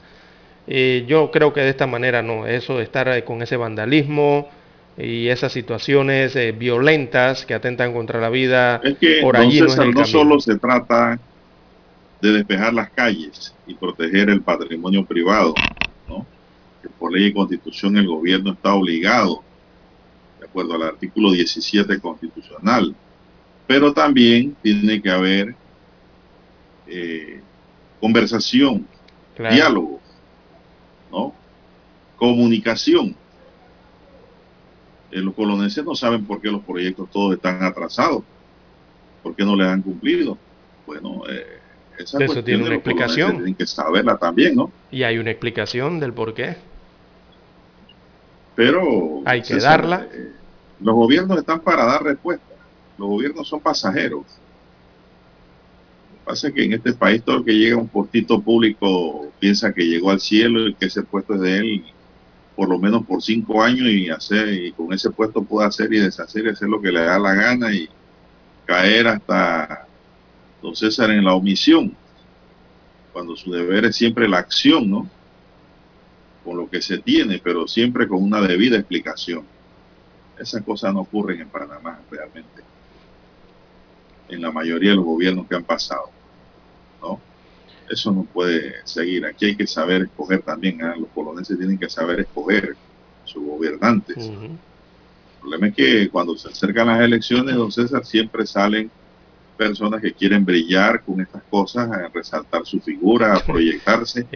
[SPEAKER 2] yo creo que de esta manera no, eso de estar eh, con ese vandalismo y esas situaciones eh, violentas que atentan contra la vida
[SPEAKER 1] por allí no, no solo se trata de despejar las calles y proteger el patrimonio privado, ¿no? que por ley y constitución el gobierno está obligado, acuerdo al artículo 17 constitucional, pero también tiene que haber eh, conversación, diálogo Comunicación. Eh, los colonenses no saben por qué los proyectos todos están atrasados, por qué no les han cumplido. Bueno, eh, esa
[SPEAKER 2] Eso tiene una explicación.
[SPEAKER 1] Tienen que saberla también, ¿no?
[SPEAKER 2] Y hay una explicación del por qué.
[SPEAKER 1] Pero
[SPEAKER 2] hay que darla.
[SPEAKER 1] Eh, los gobiernos están para dar respuesta. Los gobiernos son pasajeros. Pasa que en este país todo el que llega a un postito público piensa que llegó al cielo y que ese puesto es de él por lo menos por cinco años y hacer y con ese puesto puede hacer y deshacer y hacer lo que le da la gana y caer hasta don César en la omisión cuando su deber es siempre la acción no con lo que se tiene pero siempre con una debida explicación esas cosas no ocurren en Panamá realmente en la mayoría de los gobiernos que han pasado eso no puede seguir. Aquí hay que saber escoger también. ¿ah? Los poloneses tienen que saber escoger sus gobernantes. El problema es que cuando se acercan las elecciones, don César, siempre salen personas que quieren brillar con estas cosas, a resaltar su figura, a proyectarse.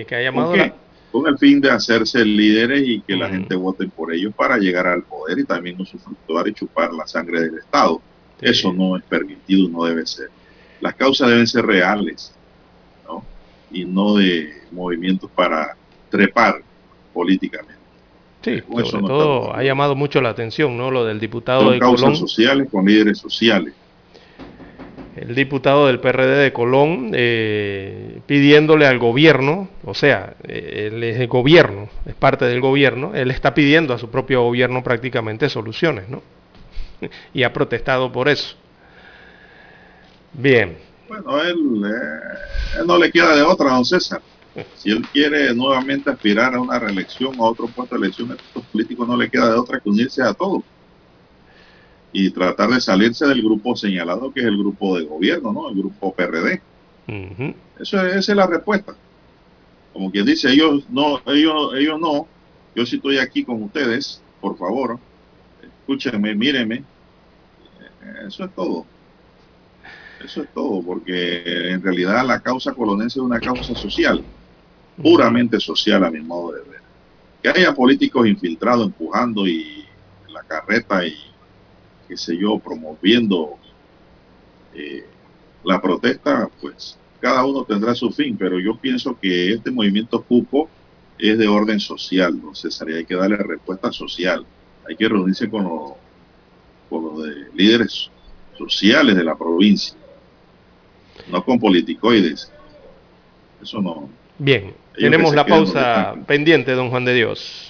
[SPEAKER 1] ¿Con, el fin de hacerse líderes y que la gente vote por ellos para llegar al poder y también no usufructuar y chupar la sangre del Estado. Eso no es permitido, no debe ser. Las causas deben ser reales y no de movimientos para trepar políticamente.
[SPEAKER 2] Sí, sobre todo ha llamado mucho la atención, ¿no? Lo del diputado de causas
[SPEAKER 1] sociales con líderes sociales.
[SPEAKER 2] El diputado del PRD de Colón eh, pidiéndole al gobierno, o sea, eh, él es el gobierno, es parte del gobierno, él está pidiendo a su propio gobierno prácticamente soluciones, ¿no? y ha protestado por eso. Bien,
[SPEAKER 1] bueno, él, eh, no le queda de otra, don César. Si él quiere nuevamente aspirar a una reelección o a otro puesto de elección, a estos políticos no le queda de otra que unirse a todos y tratar de salirse del grupo señalado que es el grupo de gobierno, ¿no? El grupo PRD. Eso es, esa es la respuesta. Como quien dice, ellos no, ellos, ellos no, yo sí estoy aquí con ustedes, por favor, escúchenme, mírenme. Eso es todo. Eso es todo, porque en realidad la causa colonense es una causa social, puramente social a mi modo de ver. Que haya políticos infiltrados empujando y la carreta y qué sé yo, promoviendo eh, la protesta, pues cada uno tendrá su fin, pero yo pienso que este movimiento cupo es de orden social, ¿no? César, hay que darle respuesta social, hay que reunirse con los, con los de líderes sociales de la provincia no con politicoides. Eso no.
[SPEAKER 2] Bien, tenemos la pausa pendiente, don Juan de Dios.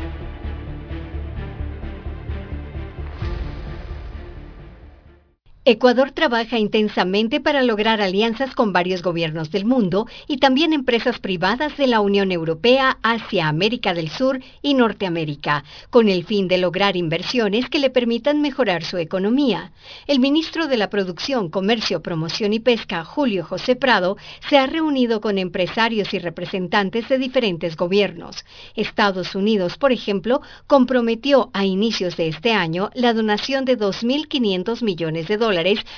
[SPEAKER 5] Ecuador trabaja intensamente para lograr alianzas con varios gobiernos del mundo y también empresas privadas de la Unión Europea hacia América del Sur y Norteamérica, con el fin de lograr inversiones que le permitan mejorar su economía. El ministro de la Producción, Comercio, Promoción y Pesca, Julio José Prado, se ha reunido con empresarios y representantes de diferentes gobiernos. Estados Unidos, por ejemplo, comprometió a inicios de este año la donación de 2.500 millones de dólares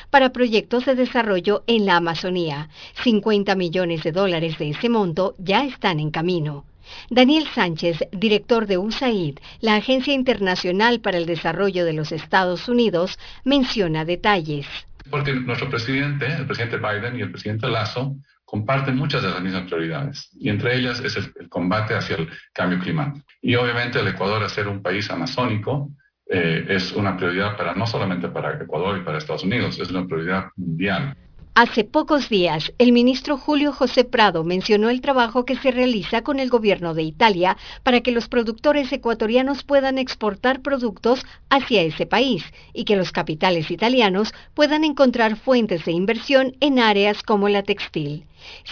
[SPEAKER 5] para proyectos de desarrollo en la Amazonía. 50 millones de dólares de ese monto ya están en camino. Daniel Sánchez, director de USAID, la Agencia Internacional para el Desarrollo de los Estados Unidos, menciona detalles.
[SPEAKER 6] Porque nuestro presidente, el presidente Biden y el presidente Lazo, comparten muchas de las mismas prioridades, y entre ellas es el, combate hacia el cambio climático. Y obviamente el Ecuador, a ser un país amazónico, eh, es una prioridad para no solamente para Ecuador y para Estados Unidos, es una prioridad mundial.
[SPEAKER 5] Hace pocos días, el ministro Julio José Prado mencionó el trabajo que se realiza con el gobierno de Italia para que los productores ecuatorianos puedan exportar productos hacia ese país y que los capitales italianos puedan encontrar fuentes de inversión en áreas como la textil.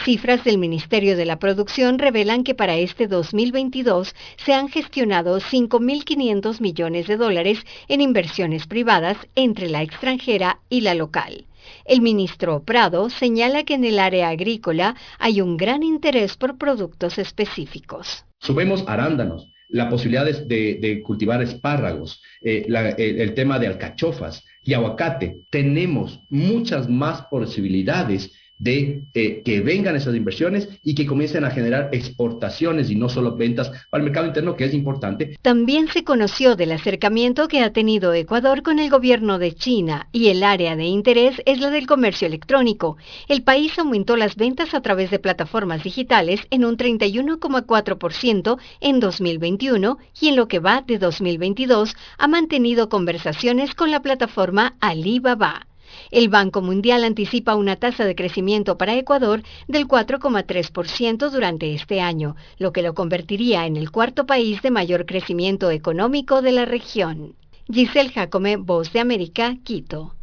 [SPEAKER 5] Cifras del Ministerio de la Producción revelan que para este 2022 se han gestionado 5.500 millones de dólares en inversiones privadas entre la extranjera y la local. El ministro Prado señala que en el área agrícola hay un gran interés por productos específicos.
[SPEAKER 7] Subimos arándanos, la posibilidad de, cultivar espárragos, eh, el tema de alcachofas y aguacate. Tenemos muchas más posibilidades de eh, que vengan esas inversiones y que comiencen a generar exportaciones y no solo ventas al mercado interno, que es importante.
[SPEAKER 5] También se conoció del acercamiento que ha tenido Ecuador con el gobierno de China y el área de interés es la del comercio electrónico. El país aumentó las ventas a través de plataformas digitales en un 31,4% en 2021 y en lo que va de 2022 ha mantenido conversaciones con la plataforma Alibaba. El Banco Mundial anticipa una tasa de crecimiento para Ecuador del 4,3% durante este año, lo que lo convertiría en el cuarto país de mayor crecimiento económico de la región. Giselle Jacome, Voz de América, Quito.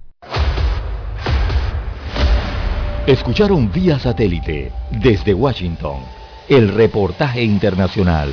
[SPEAKER 8] Escucharon vía satélite desde Washington el reportaje internacional.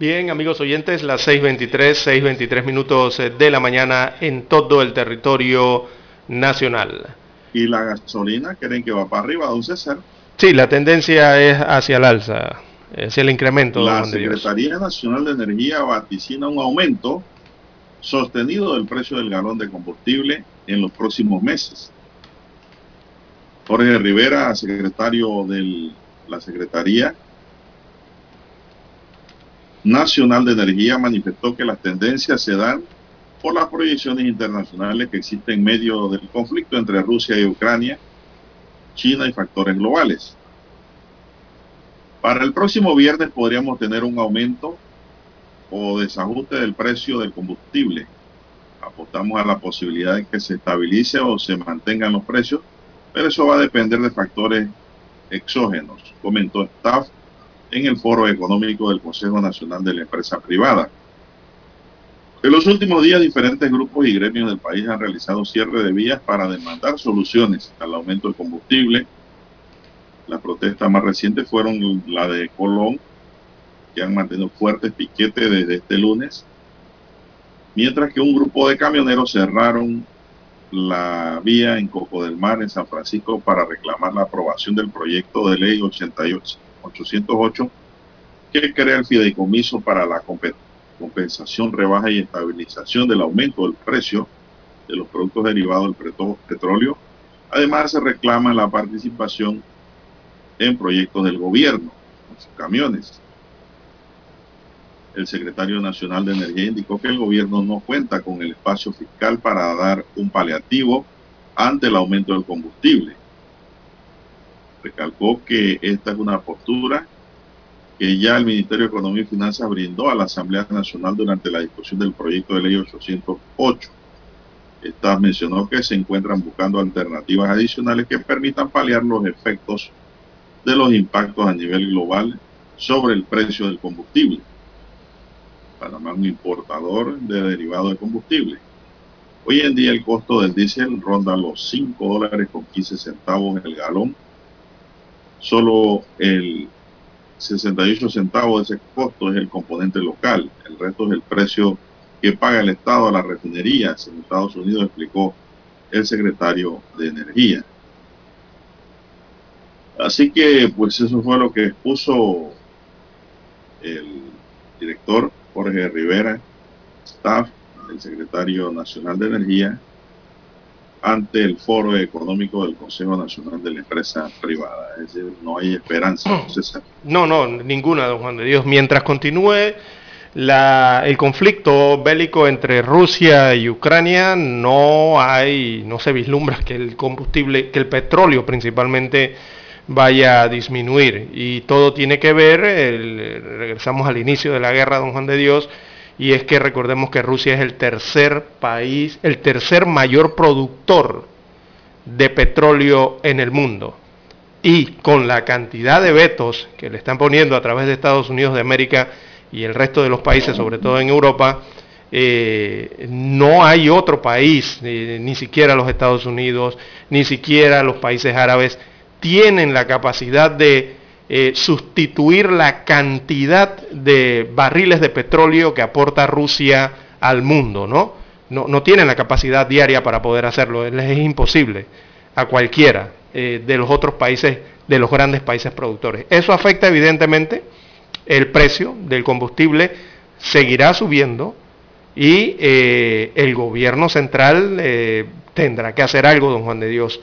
[SPEAKER 2] Bien, amigos oyentes, las 6.23, 6.23 minutos eh, de la mañana en todo el territorio nacional.
[SPEAKER 1] ¿Y la gasolina creen que va para arriba, don César?
[SPEAKER 2] Sí, la tendencia es hacia el alza, hacia el incremento.
[SPEAKER 1] La Secretaría Nacional de Energía vaticina un aumento sostenido del precio del galón de combustible en los próximos meses. Jorge Rivera, secretario de la Secretaría, Nacional de Energía manifestó que las tendencias se dan por las proyecciones internacionales que existen en medio del conflicto entre Rusia y Ucrania, China y factores globales. Para el próximo viernes podríamos tener un aumento o desajuste del precio del combustible. Apostamos a la posibilidad de que se estabilice o se mantengan los precios, pero eso va a depender de factores exógenos, comentó Staff en el Foro Económico del Consejo Nacional de la Empresa Privada. En los últimos días, diferentes grupos y gremios del país han realizado cierre de vías para demandar soluciones al aumento del combustible. Las protestas más recientes fueron la de Colón, que han mantenido fuertes piquetes desde este lunes, mientras que un grupo de camioneros cerraron la vía en Coco del Mar, en San Francisco, para reclamar la aprobación del proyecto de ley 88, 808 que crea el fideicomiso para la compensación, rebaja y estabilización del aumento del precio de los productos derivados del petróleo. Además, se reclama la participación en proyectos del gobierno, con sus camiones. El secretario nacional de Energía indicó que el gobierno no cuenta con el espacio fiscal para dar un paliativo ante el aumento del combustible. Recalcó que esta es una postura que ya el Ministerio de Economía y Finanzas brindó a la Asamblea Nacional durante la discusión del proyecto de ley 808. Esta mencionó que se encuentran buscando alternativas adicionales que permitan paliar los efectos de los impactos a nivel global sobre el precio del combustible. Panamá es un importador de derivados de combustible. Hoy en día el costo del diésel ronda los 5 dólares con 15 centavos el galón. Solo el 68 centavos de ese costo es el componente local, el resto es el precio que paga el Estado a las refinerías en Estados Unidos, explicó el secretario de Energía. Así que, pues eso fue lo que expuso el director Jorge Rivera, staff, el secretario nacional de Energía, ante el foro económico del Consejo Nacional de la Empresa Privada. Es decir, no hay esperanza.
[SPEAKER 2] No, no, ninguna, don Juan de Dios. Mientras continúe la, el conflicto bélico entre Rusia y Ucrania, no hay, no se vislumbra que el combustible, que el petróleo principalmente vaya a disminuir. Y todo tiene que ver, regresamos al inicio de la guerra, don Juan de Dios, y es que recordemos que Rusia es el tercer país, el tercer mayor productor de petróleo en el mundo. Y con la cantidad de vetos que le están poniendo a través de Estados Unidos de América y el resto de los países, sobre todo en Europa, eh, no hay otro país, ni siquiera los Estados Unidos, ni siquiera los países árabes, tienen la capacidad de eh, sustituir la cantidad de barriles de petróleo que aporta Rusia al mundo, ¿no? No, tienen la capacidad diaria para poder hacerlo, les es imposible a cualquiera eh, de los otros países, de los grandes países productores. Eso afecta evidentemente el precio del combustible, seguirá subiendo y eh, el gobierno central tendrá que hacer algo, don Juan de Dios.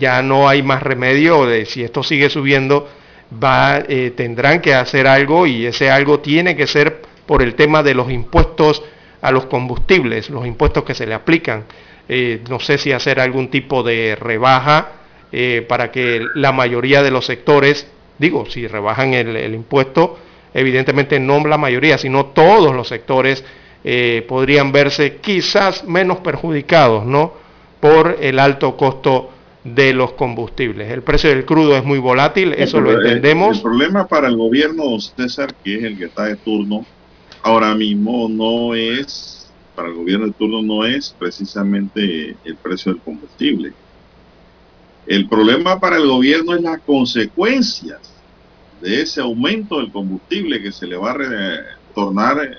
[SPEAKER 2] ya no hay más remedio de si esto sigue subiendo, va, eh, tendrán que hacer algo y ese algo tiene que ser por el tema de los impuestos a los combustibles, los impuestos que se le aplican. Eh, no sé si hacer algún tipo de rebaja eh, para que la mayoría de los sectores, digo, si rebajan el, impuesto, evidentemente no la mayoría, sino todos los sectores podrían verse quizás menos perjudicados, ¿no? Por el alto costo de los combustibles. El precio del crudo es muy volátil, eso lo entendemos.
[SPEAKER 1] El, problema para el gobierno, César, que es el que está de turno, ahora mismo no es, para el gobierno de turno no es precisamente el precio del combustible. El problema para el gobierno es las consecuencias de ese aumento del combustible que se le va a retornar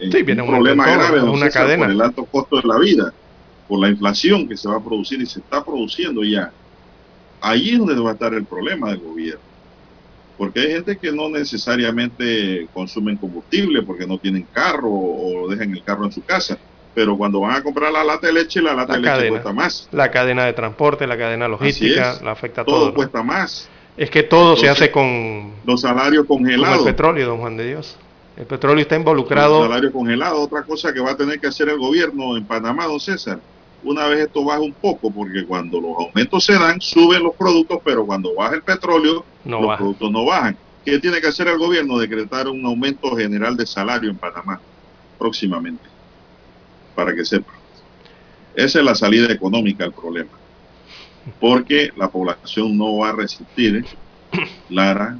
[SPEAKER 1] eh, un problema grave una cadena. por el alto costo de la vida por la inflación que se va a producir y se está produciendo ya. Allí es donde va a estar el problema del gobierno. Porque hay gente que no necesariamente consumen combustible porque no tienen carro o dejan el carro en su casa. Pero cuando van a comprar la lata de leche, la lata de leche cuesta más.
[SPEAKER 2] La cadena de transporte, la cadena logística, la afecta a todo.
[SPEAKER 1] Todo cuesta más.
[SPEAKER 2] Es que todo se hace con
[SPEAKER 1] los salarios congelados.
[SPEAKER 2] Con el petróleo, don Juan de Dios. El petróleo está involucrado.
[SPEAKER 1] Los salarios congelados. Otra cosa que va a tener que hacer el gobierno en Panamá, don César, una vez esto baja un poco, porque cuando los aumentos se dan, suben los productos, pero cuando baja el petróleo, los productos no bajan. ¿Qué tiene que hacer el gobierno? Decretar un aumento general de salario en Panamá próximamente, para que sepan. Esa es la salida económica al problema, porque la población no va a resistir, Lara,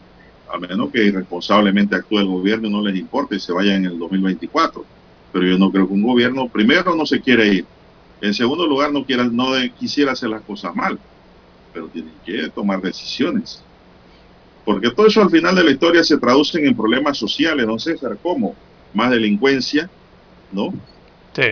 [SPEAKER 1] a menos que irresponsablemente actúe el gobierno y no les importe y se vaya en el 2024 Pero yo no creo que un gobierno, primero, no se quiere ir. En segundo lugar, no, quiera, no quisiera hacer las cosas mal, pero tienen que tomar decisiones. Porque todo eso al final de la historia se traduce en problemas sociales, ¿no, César? ¿Cómo? Más delincuencia, ¿no?
[SPEAKER 2] Sí.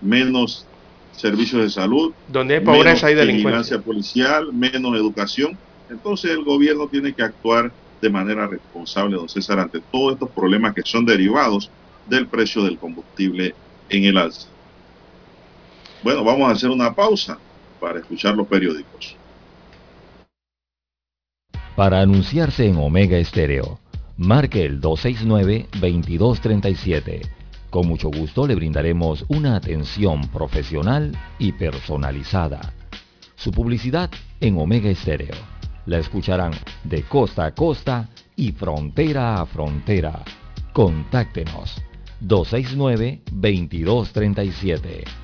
[SPEAKER 1] Menos servicios de salud.
[SPEAKER 2] Donde hay pobreza
[SPEAKER 1] y
[SPEAKER 2] delincuencia.
[SPEAKER 1] policial, menos educación. Entonces el gobierno tiene que actuar de manera responsable, don César, ante todos estos problemas que son derivados del precio del combustible en el alza. Bueno, vamos a hacer una pausa para escuchar los periódicos.
[SPEAKER 8] Para anunciarse en Omega Estéreo, marque el 269-2237. Con mucho gusto le brindaremos una atención profesional y personalizada. Su publicidad en Omega Estéreo. La escucharán de costa a costa y frontera a frontera. Contáctenos 269-2237.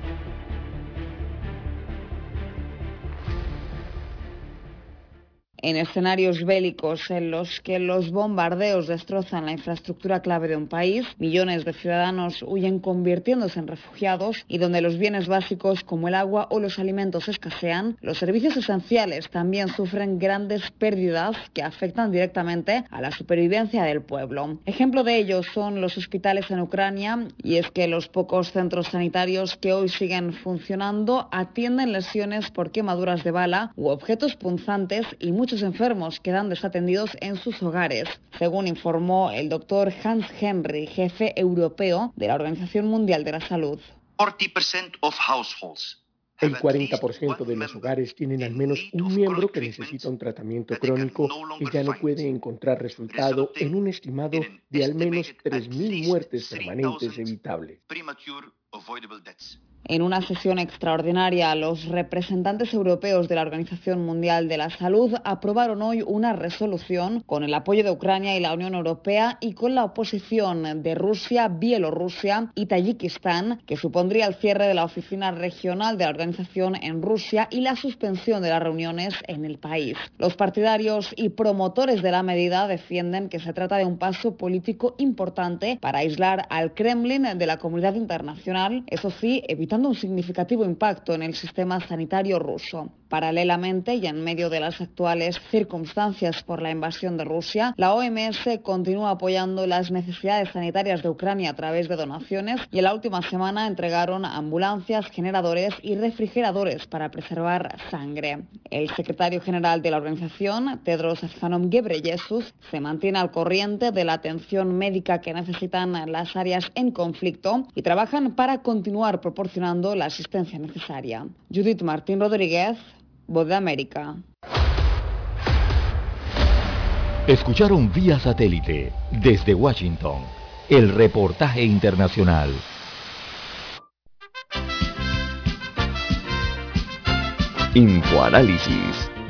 [SPEAKER 9] En escenarios bélicos en los que los bombardeos destrozan la infraestructura clave de un país, millones de ciudadanos huyen convirtiéndose en refugiados y donde los bienes básicos como el agua o los alimentos escasean, los servicios esenciales también sufren grandes pérdidas que afectan directamente a la supervivencia del pueblo. Ejemplo de ello son los hospitales en Ucrania y es que los pocos centros sanitarios que hoy siguen funcionando atienden lesiones por quemaduras de bala u objetos punzantes y muchos enfermos quedan desatendidos en sus hogares, según informó el doctor Hans Henry, jefe europeo de la Organización Mundial de la Salud.
[SPEAKER 10] El 40% de los hogares tienen al menos un miembro que necesita un tratamiento crónico y ya no puede encontrar resultado en un estimado de al menos 3.000 muertes permanentes evitables.
[SPEAKER 9] En una sesión extraordinaria, los representantes europeos de la Organización Mundial de la Salud aprobaron hoy una resolución con el apoyo de Ucrania y la Unión Europea y con la oposición de Rusia, Bielorrusia y Tayikistán, que supondría el cierre de la oficina regional de la organización en Rusia y la suspensión de las reuniones en el país. Los partidarios y promotores de la medida defienden que se trata de un paso político importante para aislar al Kremlin de la comunidad internacional, eso sí, evitando un significativo impacto en el sistema sanitario ruso. Paralelamente y en medio de las actuales circunstancias por la invasión de Rusia, la OMS continúa apoyando las necesidades sanitarias de Ucrania a través de donaciones y en la última semana entregaron ambulancias, generadores y refrigeradores para preservar sangre. El secretario general de la organización, Tedros Adhanom Ghebreyesus, se mantiene al corriente de la atención médica que necesitan las áreas en conflicto y trabajan para continuar proporcionando la asistencia necesaria. Judith Martín Rodríguez, Voz de América.
[SPEAKER 8] Escucharon vía satélite desde Washington el reportaje internacional.
[SPEAKER 4] Infoanálisis,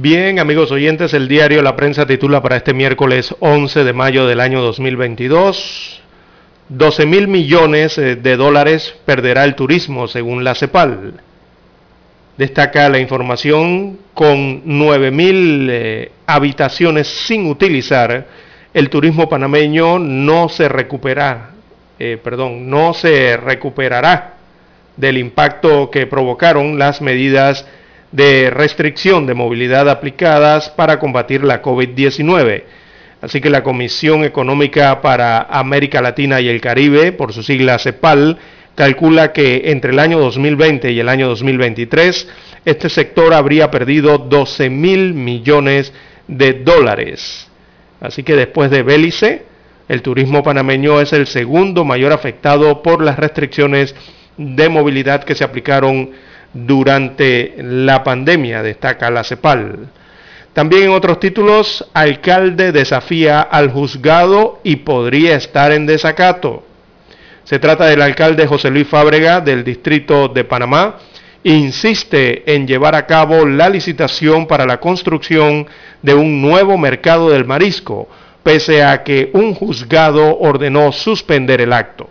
[SPEAKER 2] Bien, amigos oyentes, el diario La Prensa titula para este miércoles 11 de mayo del año 2022, 12 mil millones eh, de dólares perderá el turismo según la CEPAL. Destaca la información con 9 mil eh, habitaciones sin utilizar, el turismo panameño no se recupera, eh, perdón, no se recuperará del impacto que provocaron las medidas de restricción de movilidad aplicadas para combatir la COVID-19. Así que la Comisión Económica para América Latina y el Caribe, por su sigla CEPAL, calcula que entre el año 2020 y el año 2023 este sector habría perdido 12 mil millones de dólares. Así que después de Bélice, el turismo panameño es el segundo mayor afectado por las restricciones de movilidad que se aplicaron durante la pandemia, destaca la CEPAL. También en otros títulos, alcalde desafía al juzgado y podría estar en desacato. Se trata del alcalde José Luis Fábrega del distrito de Panamá. Insiste en llevar a cabo la licitación para la construcción de un nuevo mercado del marisco, pese a que un juzgado ordenó suspender el acto.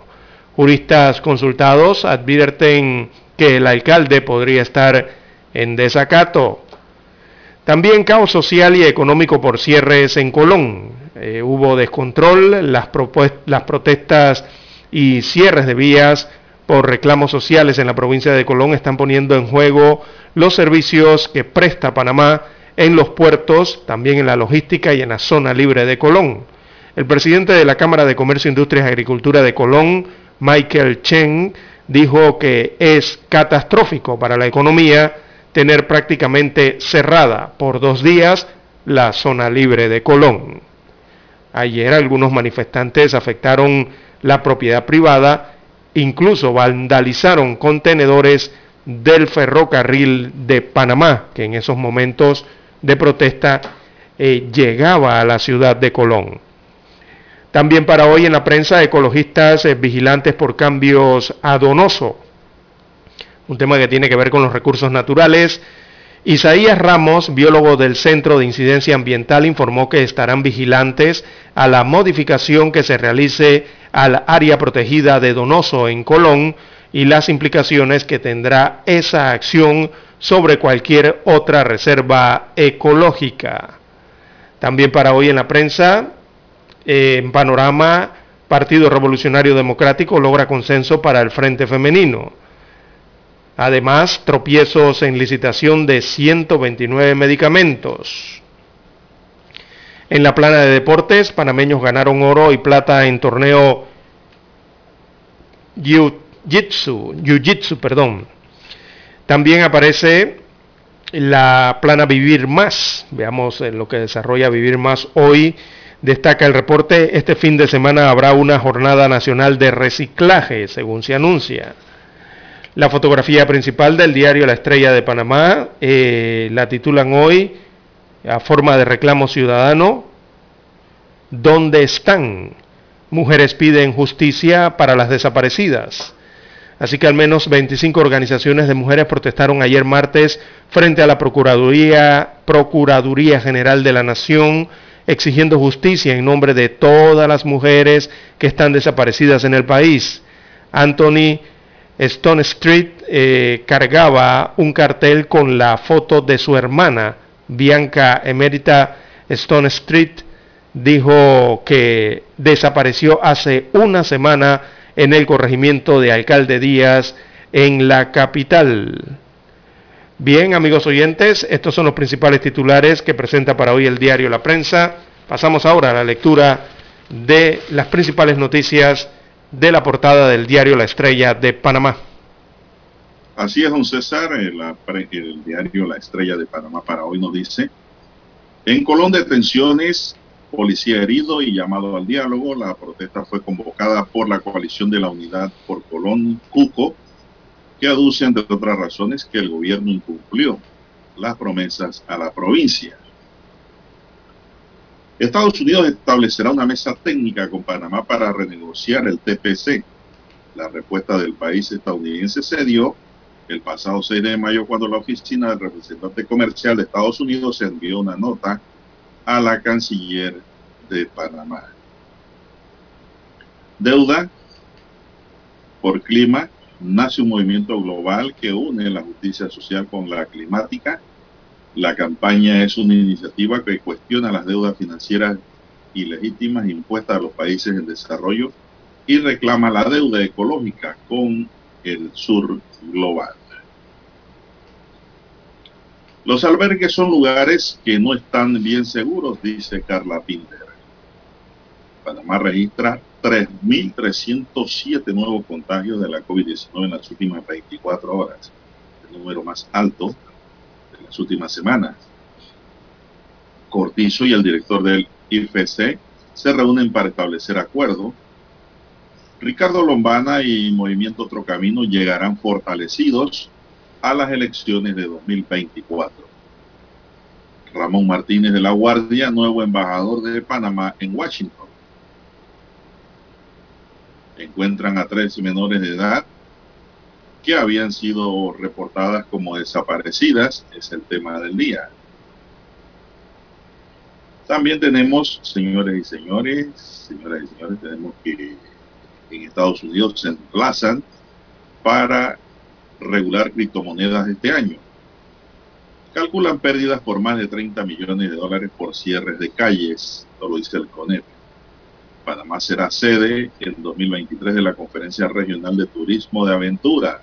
[SPEAKER 2] Juristas consultados advierten que el alcalde podría estar en desacato. También caos social y económico por cierres en Colón. Eh, hubo descontrol, las, las protestas y cierres de vías por reclamos sociales en la provincia de Colón están poniendo en juego los servicios que presta Panamá en los puertos, también en la logística y en la zona libre de Colón. El presidente de la Cámara de Comercio, Industrias y Agricultura de Colón, Michael Chen, dijo que es catastrófico para la economía tener prácticamente cerrada por dos días la zona libre de Colón. Ayer algunos manifestantes afectaron la propiedad privada, incluso vandalizaron contenedores del ferrocarril de Panamá, que en esos momentos de protesta eh, llegaba a la ciudad de Colón. También para hoy en la prensa, ecologistas eh, vigilantes por cambios a Donoso, un tema que tiene que ver con los recursos naturales. Isaías Ramos, biólogo del Centro de Incidencia Ambiental, informó que estarán vigilantes a la modificación que se realice al área protegida de Donoso en Colón y las implicaciones que tendrá esa acción sobre cualquier otra reserva ecológica. También para hoy en la prensa, en panorama, Partido Revolucionario Democrático logra consenso para el Frente Femenino. Además, tropiezos en licitación de 129 medicamentos. En la plana de deportes, panameños ganaron oro y plata en torneo Jiu-Jitsu, Jiu-Jitsu, perdón. También aparece la plana Vivir Más. Veamos en lo que desarrolla Vivir Más hoy Destaca el reporte, este fin de semana habrá una jornada nacional de reciclaje, según se anuncia. La fotografía principal del diario La Estrella de Panamá eh, la titulan hoy a forma de reclamo ciudadano, ¿dónde están? Mujeres piden justicia para las desaparecidas. Así que al menos 25 organizaciones de mujeres protestaron ayer martes frente a la Procuraduría, Procuraduría General de la Nación exigiendo justicia en nombre de todas las mujeres que están desaparecidas en el país. Anthony Stone Street eh, cargaba un cartel con la foto de su hermana, Bianca Emerita Stone Street, dijo que desapareció hace una semana en el corregimiento de Alcalde Díaz en la capital. Bien, amigos oyentes, estos son los principales titulares que presenta para hoy el diario La Prensa. Pasamos ahora a la lectura de las principales noticias de la portada del diario La Estrella de Panamá.
[SPEAKER 1] Así es, don César, el, el diario La Estrella de Panamá para hoy nos dice, en Colón de Tensiones, policía herido y llamado al diálogo, la protesta fue convocada por la coalición de la unidad por Colón Cuco, que aduce, entre otras razones, que el gobierno incumplió las promesas a la provincia. Estados Unidos establecerá una mesa técnica con Panamá para renegociar el TPC. La respuesta del país estadounidense se dio el pasado 6 de mayo cuando la oficina del representante comercial de Estados Unidos envió una nota a la canciller de Panamá. Deuda por clima. Nace un movimiento global que une la justicia social con la climática. La campaña es una iniciativa que cuestiona las deudas financieras ilegítimas impuestas a los países en desarrollo y reclama la deuda ecológica con el sur global. Los albergues son lugares que no están bien seguros, dice Carla Pinder. Panamá registra 3.307 nuevos contagios de la COVID-19 en las últimas 24 horas, el número más alto de las últimas semanas. Cortizo y el director del IFC se reúnen para establecer acuerdo. Ricardo Lombana y Movimiento Otro Camino llegarán fortalecidos a las elecciones de 2024. Ramón Martínez de la Guardia, nuevo embajador de Panamá en Washington. Encuentran a tres menores de edad que habían sido reportadas como desaparecidas, es el tema del día. También tenemos, señores y señores, señoras y señores, tenemos que en Estados Unidos se emplazan para regular criptomonedas este año. Calculan pérdidas por más de 30 millones de dólares por cierres de calles, lo dice el CONEP. Panamá será sede en 2023 de la Conferencia Regional de Turismo de Aventura.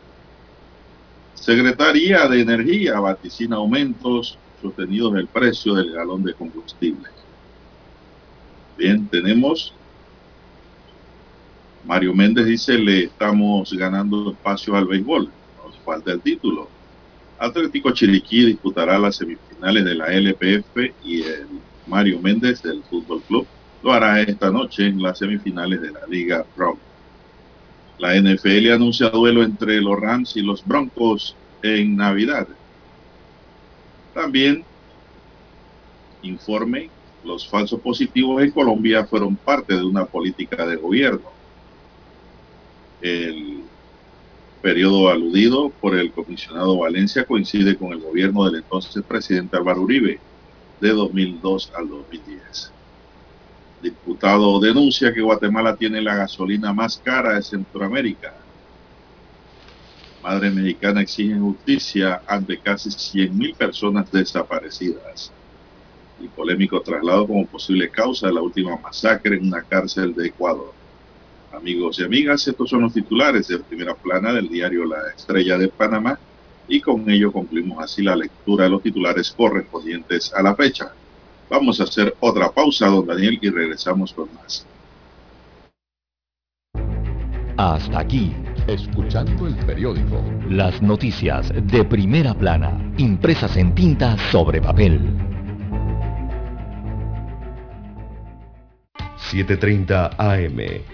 [SPEAKER 1] Secretaría de Energía vaticina aumentos sostenidos del precio del galón de combustible. Bien, tenemos Mario Méndez dice, le estamos ganando espacio al béisbol. Nos falta el título. Atlético Chiriquí disputará las semifinales de la LPF y el Mario Méndez del Fútbol Club lo hará esta noche en las semifinales de la Liga Pro. La NFL anuncia duelo entre los Rams y los Broncos en Navidad. También informe, los falsos positivos en Colombia fueron parte de una política de gobierno. El periodo aludido por el comisionado Valencia coincide con el gobierno del entonces presidente Álvaro Uribe de 2002 al 2010. Diputado denuncia que Guatemala tiene la gasolina más cara de Centroamérica. Madre mexicana exige justicia ante casi 100.000 personas desaparecidas. Y polémico traslado como posible causa de la última masacre en una cárcel de Ecuador. Amigos y amigas, estos son los titulares de primera plana del diario La Estrella de Panamá y con ello concluimos así la lectura de los titulares correspondientes a la fecha. Vamos a hacer otra pausa, don Daniel, y regresamos con más.
[SPEAKER 8] Hasta aquí,
[SPEAKER 4] escuchando el periódico.
[SPEAKER 8] Las noticias de primera plana, impresas en tinta sobre papel.
[SPEAKER 4] 7.30 AM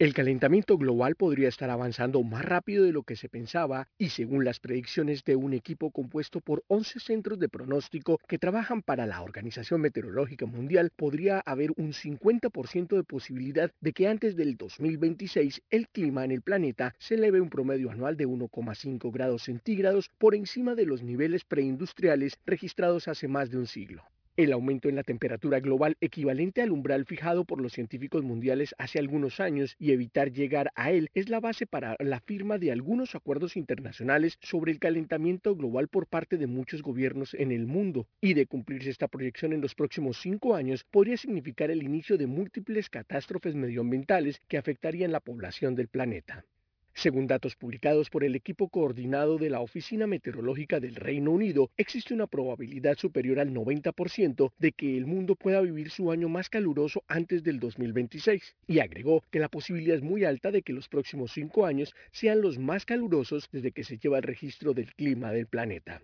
[SPEAKER 10] El calentamiento global podría estar avanzando más rápido de lo que se pensaba y según las predicciones de un equipo compuesto por 11 centros de pronóstico que trabajan para la Organización Meteorológica Mundial, podría haber un 50% de posibilidad de que antes del 2026 el clima en el planeta se eleve un promedio anual de 1,5 grados centígrados por encima de los niveles preindustriales registrados hace más de un siglo. El aumento en la temperatura global equivalente al umbral fijado por los científicos mundiales hace algunos años y evitar llegar a él es la base para la firma de algunos acuerdos internacionales sobre el calentamiento global por parte de muchos gobiernos en el mundo. Y de cumplirse esta proyección en los próximos cinco años podría significar el inicio de múltiples catástrofes medioambientales que afectarían la población del planeta. Según datos publicados por el equipo coordinado de la Oficina Meteorológica del Reino Unido, existe una probabilidad superior al 90% de que el mundo pueda vivir su año más caluroso antes del 2026, y agregó que la posibilidad es muy alta de que los próximos cinco años sean los más calurosos desde que se lleva el registro del clima del planeta.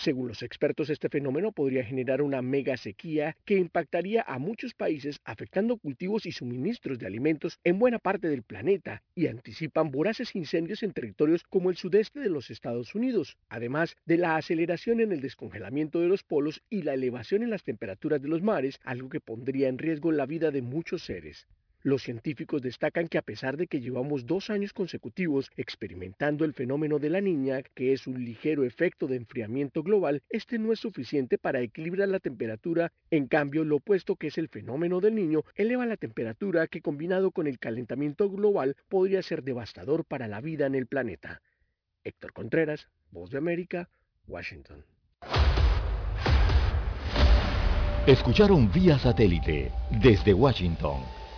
[SPEAKER 10] Según los expertos, este fenómeno podría generar una mega sequía que impactaría a muchos países afectando cultivos y suministros de alimentos en buena parte del planeta y anticipan voraces incendios en territorios como el sudeste de los Estados Unidos, además de la aceleración en el descongelamiento de los polos y la elevación en las temperaturas de los mares, algo que pondría en riesgo la vida de muchos seres. Los científicos destacan que a pesar de que llevamos dos años consecutivos experimentando el fenómeno de la niña, que es un ligero efecto de enfriamiento global, este no es suficiente para equilibrar la temperatura. En cambio, lo opuesto que es el fenómeno del niño eleva la temperatura que combinado con el calentamiento global podría ser devastador para la vida en el planeta. Héctor Contreras, Voz de América, Washington.
[SPEAKER 8] Escucharon vía satélite desde Washington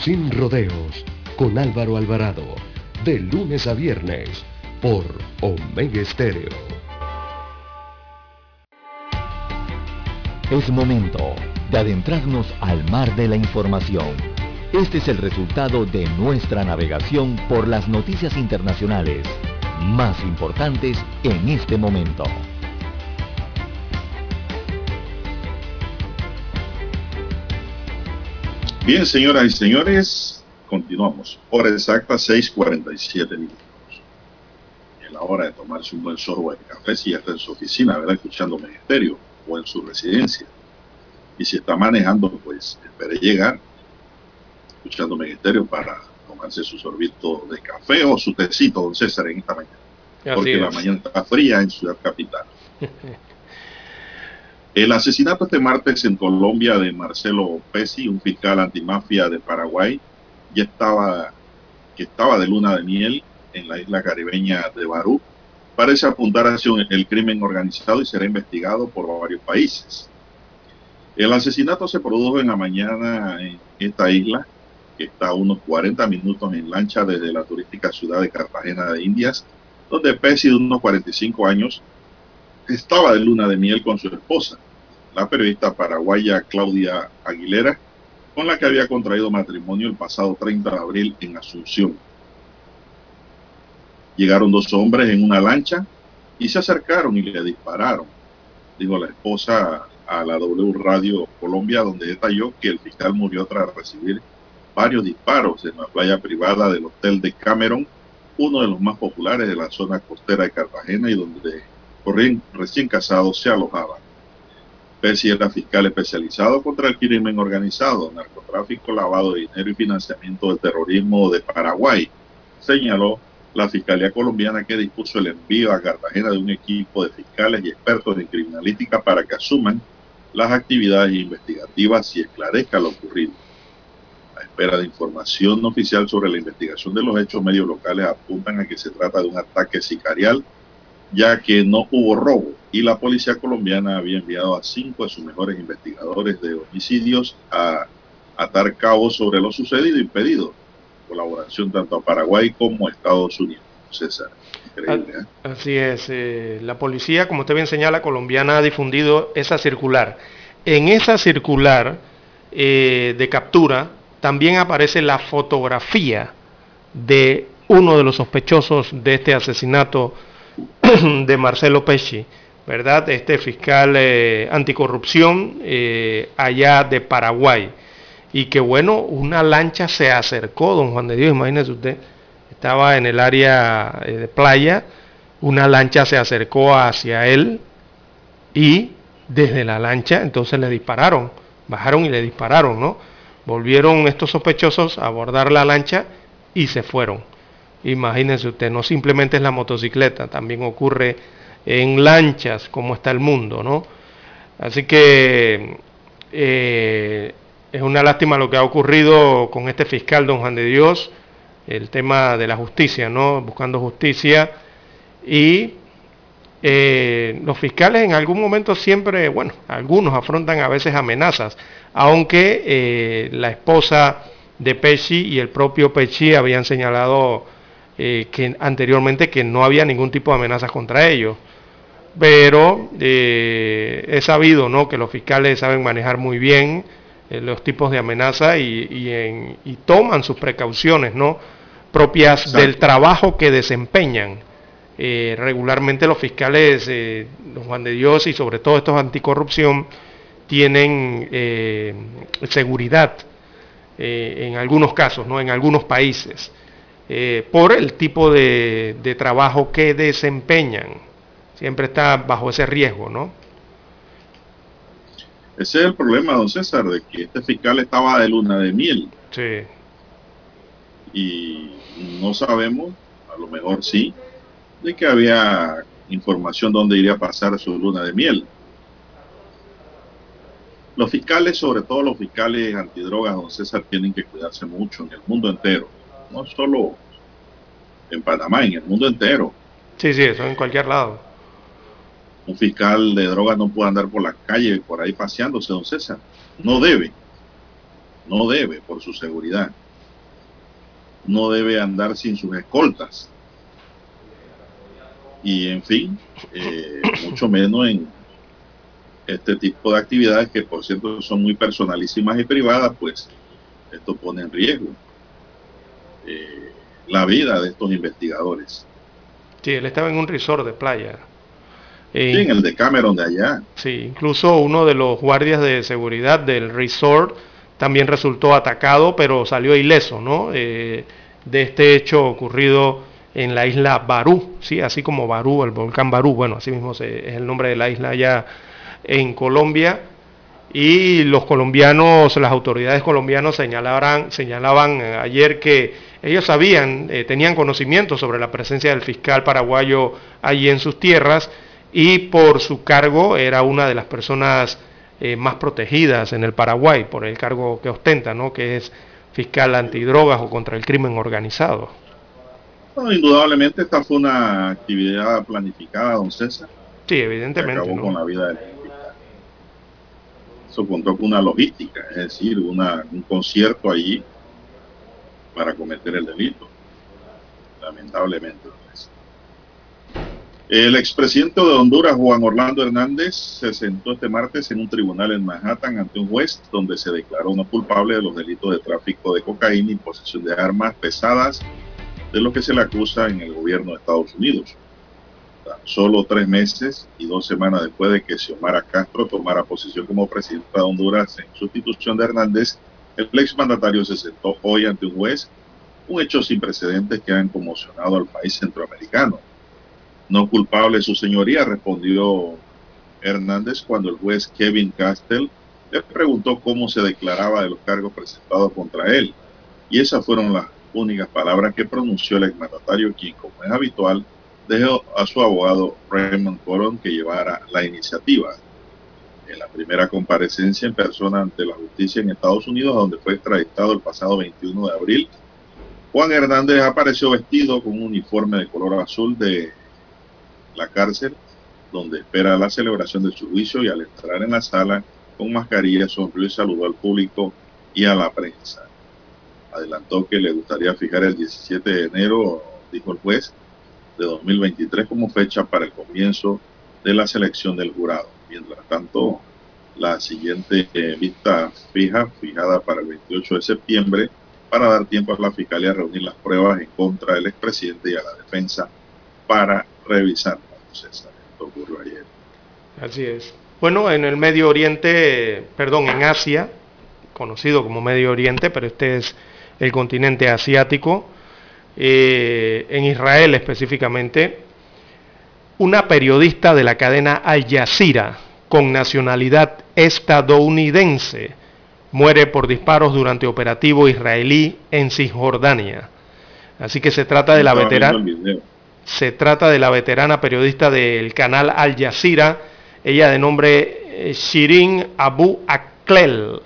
[SPEAKER 4] sin rodeos, con Álvaro Alvarado, de lunes a viernes, por Omega Estéreo.
[SPEAKER 8] Es momento de adentrarnos al mar de la información. Este es el resultado de nuestra navegación por las noticias internacionales más importantes en este momento.
[SPEAKER 1] Bien, señoras y señores, continuamos. Hora exacta, 6.47 minutos. Es la hora de tomarse un buen sorbo de café si ya está en su oficina, ¿verdad? Escuchando Ministerio o en su residencia. Y si está manejando, pues espere llegar escuchando Ministerio para tomarse su sorbito de café o su tecito, don César, en esta mañana. Porque la mañana está fría en Ciudad Capital. El asesinato este martes en Colombia de Marcelo Pesi, un fiscal antimafia de Paraguay, que estaba de luna de miel en la isla caribeña de Barú, parece apuntar hacia el crimen organizado y será investigado por varios países. El asesinato se produjo en la mañana en esta isla, que está a unos 40 minutos en lancha desde la turística ciudad de Cartagena de Indias, donde Pesi, de unos 45 años, estaba de luna de miel con su esposa, la periodista paraguaya Claudia Aguilera, con la que había contraído matrimonio el pasado 30 de abril en Asunción. Llegaron dos hombres en una lancha y se acercaron y le dispararon, dijo la esposa a la W Radio Colombia, donde detalló que el fiscal murió tras recibir varios disparos en la playa privada del Hotel de Cameron, uno de los más populares de la zona costera de Cartagena y donde recién casados se alojaban. Pesi era fiscal especializado contra el crimen organizado, narcotráfico, lavado de dinero y financiamiento del terrorismo de Paraguay, señaló la Fiscalía colombiana que dispuso el envío a Cartagena de un equipo de fiscales y expertos en criminalística para que asuman las actividades investigativas y esclarezca lo ocurrido. A espera de información oficial sobre la investigación de los hechos, medios locales apuntan a que se trata de un ataque sicarial ya que no hubo robo y la policía colombiana había enviado a cinco de sus mejores investigadores de homicidios a atar cabos sobre lo sucedido y pedido colaboración tanto a Paraguay como a Estados Unidos. César.
[SPEAKER 2] Increíble, ¿eh? Así es. Eh, la policía, como usted bien señala, colombiana ha difundido esa circular. En esa circular eh, de captura también aparece la fotografía de uno de los sospechosos de este asesinato de Marcelo Pesci, ¿verdad? Este fiscal eh, anticorrupción eh, allá de Paraguay. Y que bueno, una lancha se acercó, don Juan de Dios, imagínese usted, estaba en el área eh, de playa, una lancha se acercó hacia él y desde la lancha entonces le dispararon, bajaron y le dispararon, ¿no? Volvieron estos sospechosos a abordar la lancha y se fueron. Imagínense usted, no simplemente es la motocicleta, también ocurre en lanchas como está el mundo, ¿no? Así que eh, es una lástima lo que ha ocurrido con este fiscal, don Juan de Dios, el tema de la justicia, ¿no? Buscando justicia. Y eh, los fiscales en algún momento siempre, bueno, algunos afrontan a veces amenazas, aunque eh, la esposa de Pesci y el propio Pesci habían señalado eh, que anteriormente que no había ningún tipo de amenazas contra ellos. Pero eh, he sabido ¿no? que los fiscales saben manejar muy bien eh, los tipos de amenaza y, toman sus precauciones ¿no? propias del trabajo que desempeñan. regularmente los fiscales, los Juan de Dios y sobre todo estos anticorrupción, tienen seguridad en algunos casos, ¿no? en algunos países. Eh, por el tipo de, trabajo que desempeñan. Siempre está bajo ese riesgo, ¿no?
[SPEAKER 1] Ese es el problema, don César, de que este fiscal estaba de luna de miel.
[SPEAKER 2] Sí.
[SPEAKER 1] Y no sabemos, a lo mejor sí, de que había información donde iría a pasar su luna de miel. Los fiscales, sobre todo los fiscales antidrogas, don César, tienen que cuidarse mucho en el mundo entero no solo en Panamá, en el mundo entero.
[SPEAKER 2] Sí, sí, eso en cualquier lado.
[SPEAKER 1] Un fiscal de drogas no puede andar por la calle, por ahí paseándose, don César. No debe. No debe, por su seguridad. No debe andar sin sus escoltas. Y en fin, eh, mucho menos en este tipo de actividades que por cierto son muy personalísimas y privadas, pues esto pone en riesgo eh, la vida de estos investigadores.
[SPEAKER 2] Sí, él estaba en un resort de playa.
[SPEAKER 1] sí, en el de Cameron de allá.
[SPEAKER 2] Sí, incluso uno de los guardias de seguridad del resort también resultó atacado, pero salió ileso, ¿no? Eh, de este hecho ocurrido en la isla Barú, sí, así como Barú, el volcán Barú, bueno, así mismo es el nombre de la isla allá en Colombia y los colombianos, las autoridades colombianas señalaban, señalaban eh, ayer que ellos sabían, eh, tenían conocimiento sobre la presencia del fiscal paraguayo allí en sus tierras y por su cargo era una de las personas eh, más protegidas en el Paraguay por el cargo que ostenta, ¿no? que es fiscal antidrogas o contra el crimen organizado.
[SPEAKER 1] Bueno, indudablemente esta fue una actividad planificada, don César.
[SPEAKER 2] Sí, evidentemente.
[SPEAKER 1] acabó con la vida del eso contó con una logística, es decir, un concierto allí para cometer el delito. Lamentablemente. El expresidente de Honduras, Juan Orlando Hernández, se sentó este martes en un tribunal en Manhattan ante un juez donde se declaró no culpable de los delitos de tráfico de cocaína y posesión de armas pesadas de lo que se le acusa en el gobierno de Estados Unidos solo tres meses y dos semanas después de que Xiomara Castro tomara posición como presidenta de Honduras en sustitución de Hernández, el exmandatario se sentó hoy ante un juez, un hecho sin precedentes que han conmocionado al país centroamericano. No culpable su señoría, respondió Hernández cuando el juez Kevin Castell le preguntó cómo se declaraba de los cargos presentados contra él. Y esas fueron las únicas palabras que pronunció el exmandatario, quien, como es habitual, dejó a su abogado Raymond Coron que llevara la iniciativa. En la primera comparecencia en persona ante la justicia en Estados Unidos, donde fue extraditado el pasado 21 de abril, Juan Hernández apareció vestido con un uniforme de color azul de la cárcel, donde espera la celebración de su juicio y al entrar en la sala con mascarilla sonrió y saludó al público y a la prensa. adelantó que le gustaría fijar el 17 de enero, dijo el juez, de 2023 como fecha para el comienzo de la selección del jurado. Mientras tanto, la siguiente eh, vista fija, fijada para el 28 de septiembre, para dar tiempo a la Fiscalía a reunir las pruebas en contra del expresidente y a la defensa para revisar. Esto ocurrió ayer.
[SPEAKER 2] Así es. Bueno, en el Medio Oriente, perdón, en Asia, conocido como Medio Oriente, pero este es el continente asiático, eh, en Israel específicamente, una periodista de la cadena Al Jazeera con nacionalidad estadounidense muere por disparos durante operativo israelí en Cisjordania. Así que se trata de la veterana se trata de la veterana periodista del canal Al Jazeera, ella de nombre eh, Shirin Abu Aklel.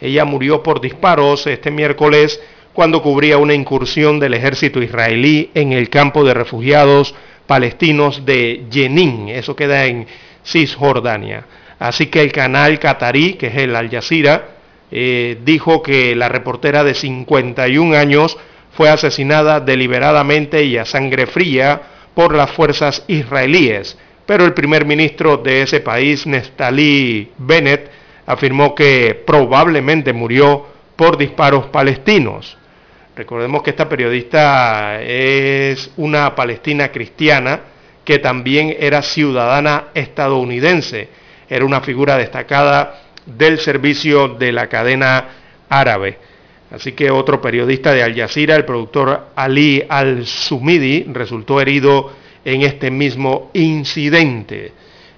[SPEAKER 2] Ella murió por disparos este miércoles cuando cubría una incursión del ejército israelí en el campo de refugiados palestinos de Jenin, eso queda en Cisjordania. Así que el canal qatarí, que es el Al Jazeera, eh, dijo que la reportera de 51 años fue asesinada deliberadamente y a sangre fría por las fuerzas israelíes, pero el primer ministro de ese país, Neftali Bennett, afirmó que probablemente murió por disparos palestinos. Recordemos que esta periodista es una palestina cristiana que también era ciudadana estadounidense. Era una figura destacada del servicio de la cadena árabe. Así que otro periodista de Al Jazeera, el productor Ali Al-Sumidi, resultó herido en este mismo incidente.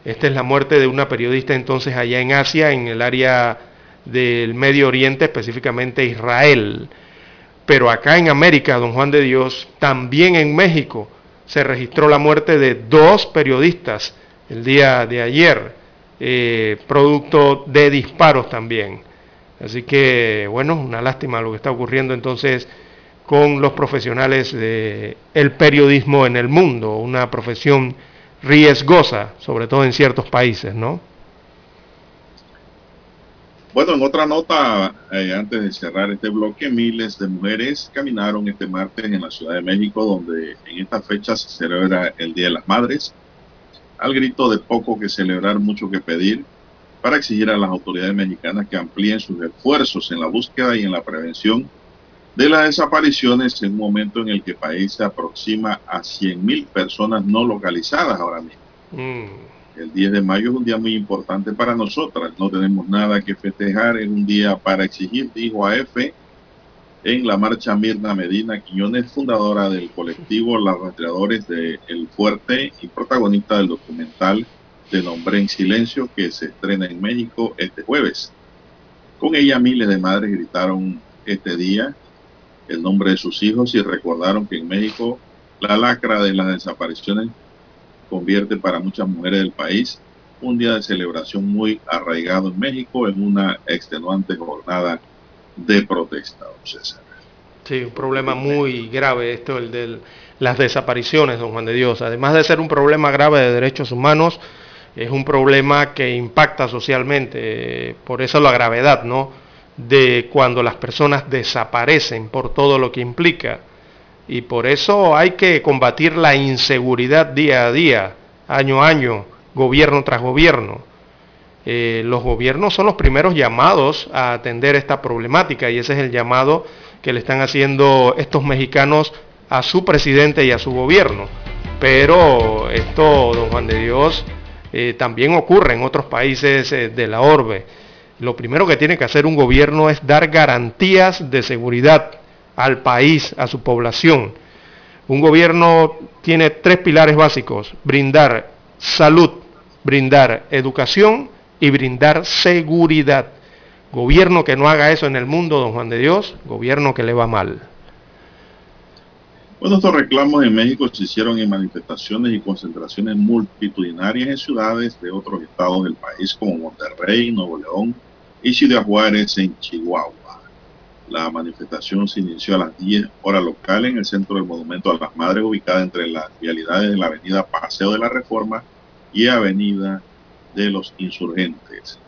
[SPEAKER 2] Esta es la muerte de una periodista entonces allá en Asia, en el área del Medio Oriente, específicamente Israel. Pero acá en América, don Juan de Dios, también en México, se registró la muerte de dos periodistas el día de ayer, eh, producto de disparos también. Así que, bueno, una lástima lo que está ocurriendo entonces con los profesionales del periodismo en el mundo, una profesión riesgosa, sobre todo en ciertos países, ¿no?
[SPEAKER 1] Bueno, en otra nota, eh, antes de cerrar este bloque, miles de mujeres caminaron este martes en la Ciudad de México, donde en esta fecha se celebra el Día de las Madres, al grito de poco que celebrar, mucho que pedir, para exigir a las autoridades mexicanas que amplíen sus esfuerzos en la búsqueda y en la prevención de las desapariciones en un momento en el que el país se aproxima a 100.000 personas no localizadas ahora mismo. Mm. El 10 de mayo es un día muy importante para nosotras. No tenemos nada que festejar. Es un día para exigir, dijo AF en la marcha Mirna Medina Quiñones, fundadora del colectivo Los Rastreadores de El Fuerte y protagonista del documental de Nombre en Silencio que se estrena en México este jueves. Con ella miles de madres gritaron este día el nombre de sus hijos y recordaron que en México la lacra de las desapariciones convierte para muchas mujeres del país un día de celebración muy arraigado en México en una extenuante jornada de protesta,
[SPEAKER 2] Sí, un problema muy grave esto, el de las desapariciones, don Juan de Dios. Además de ser un problema grave de derechos humanos, es un problema que impacta socialmente, por eso la gravedad, ¿no? De cuando las personas desaparecen por todo lo que implica. Y por eso hay que combatir la inseguridad día a día, año a año, gobierno tras gobierno. Eh, los gobiernos son los primeros llamados a atender esta problemática y ese es el llamado que le están haciendo estos mexicanos a su presidente y a su gobierno. Pero esto, don Juan de Dios, eh, también ocurre en otros países eh, de la orbe. Lo primero que tiene que hacer un gobierno es dar garantías de seguridad al país, a su población. Un gobierno tiene tres pilares básicos, brindar salud, brindar educación y brindar seguridad. Gobierno que no haga eso en el mundo, don Juan de Dios, gobierno que le va mal.
[SPEAKER 1] Bueno, estos reclamos en México se hicieron en manifestaciones y concentraciones multitudinarias en ciudades de otros estados del país como Monterrey, Nuevo León y Ciudad Juárez en Chihuahua. La manifestación se inició a las 10 horas locales en el centro del Monumento a las Madres, ubicada entre las vialidades de la avenida Paseo de la Reforma y avenida de los Insurgentes.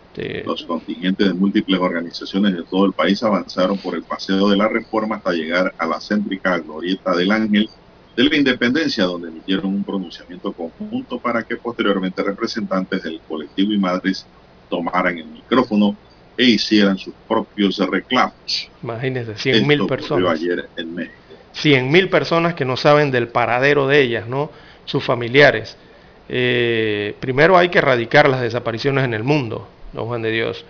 [SPEAKER 1] Los contingentes de múltiples organizaciones de todo el país avanzaron por el paseo de la reforma hasta llegar a la céntrica glorieta del Ángel de la Independencia, donde emitieron un pronunciamiento conjunto para que posteriormente representantes del colectivo y madres tomaran el micrófono e hicieran sus propios reclamos.
[SPEAKER 2] Imagínense, 100 mil personas. ayer en México. 100 mil personas que no saben del paradero de ellas, ¿no? Sus familiares. Eh, primero hay que erradicar las desapariciones en el mundo, no Juan de Dios.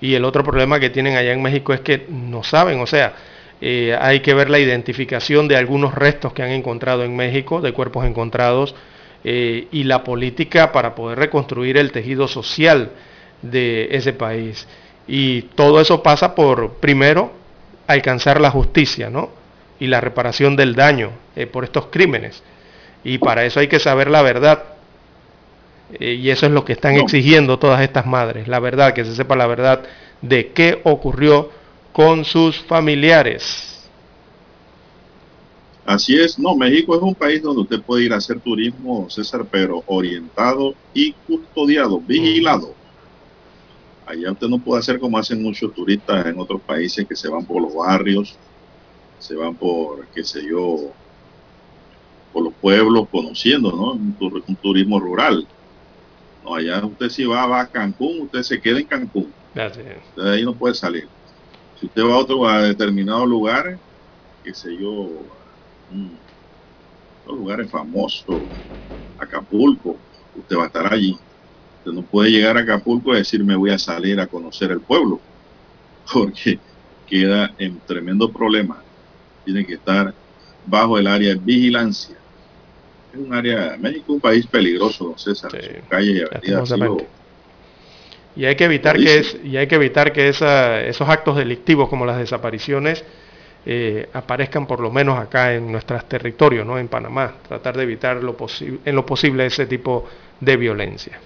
[SPEAKER 2] Y el otro problema que tienen allá en México es que no saben, o sea, eh, hay que ver la identificación de algunos restos que han encontrado en México, de cuerpos encontrados, eh, y la política para poder reconstruir el tejido social de ese país. Y todo eso pasa por, primero, alcanzar la justicia, ¿no? Y la reparación del daño eh, por estos crímenes. Y para eso hay que saber la verdad. y eso es lo que están exigiendo todas estas madres, la verdad, que se sepa la verdad de qué ocurrió con sus familiares.
[SPEAKER 1] Así es, no, México es un país donde usted puede ir a hacer turismo, César, pero orientado y custodiado, vigilado. Allá usted no puede hacer como hacen muchos turistas en otros países que se van por los barrios, se van por, qué sé yo, por los pueblos conociendo, ¿no? Un, turismo rural. No, allá usted si va, va a Cancún, usted se queda en Cancún. Usted de ahí no puede salir. Si usted va a otro a determinado lugar, qué sé yo, los lugares famosos, Acapulco, usted va a estar allí. Usted no puede llegar a Acapulco y decir me voy a salir a conocer el pueblo, porque queda en tremendo problema. Tiene que estar bajo el área de vigilancia. Es un área, México es un país peligroso, don César. calle y avenida
[SPEAKER 2] y hay que evitar que, es, y hay que, evitar que esos actos delictivos como las desapariciones eh, aparezcan por lo menos acá en nuestros territorios, ¿no? en Panamá. Tratar de evitar lo en lo posible ese tipo de violencia.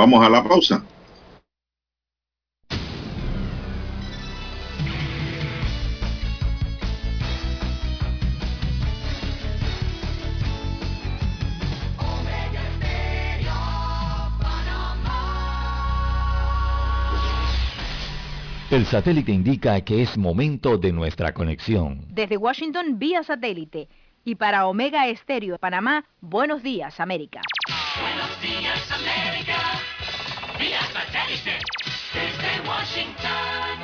[SPEAKER 1] Vamos a la pausa.
[SPEAKER 8] El satélite indica que es momento de nuestra conexión.
[SPEAKER 11] Desde Washington vía satélite y para Omega Estéreo Panamá, buenos días América. Buenos días América, vía satélite desde
[SPEAKER 12] Washington.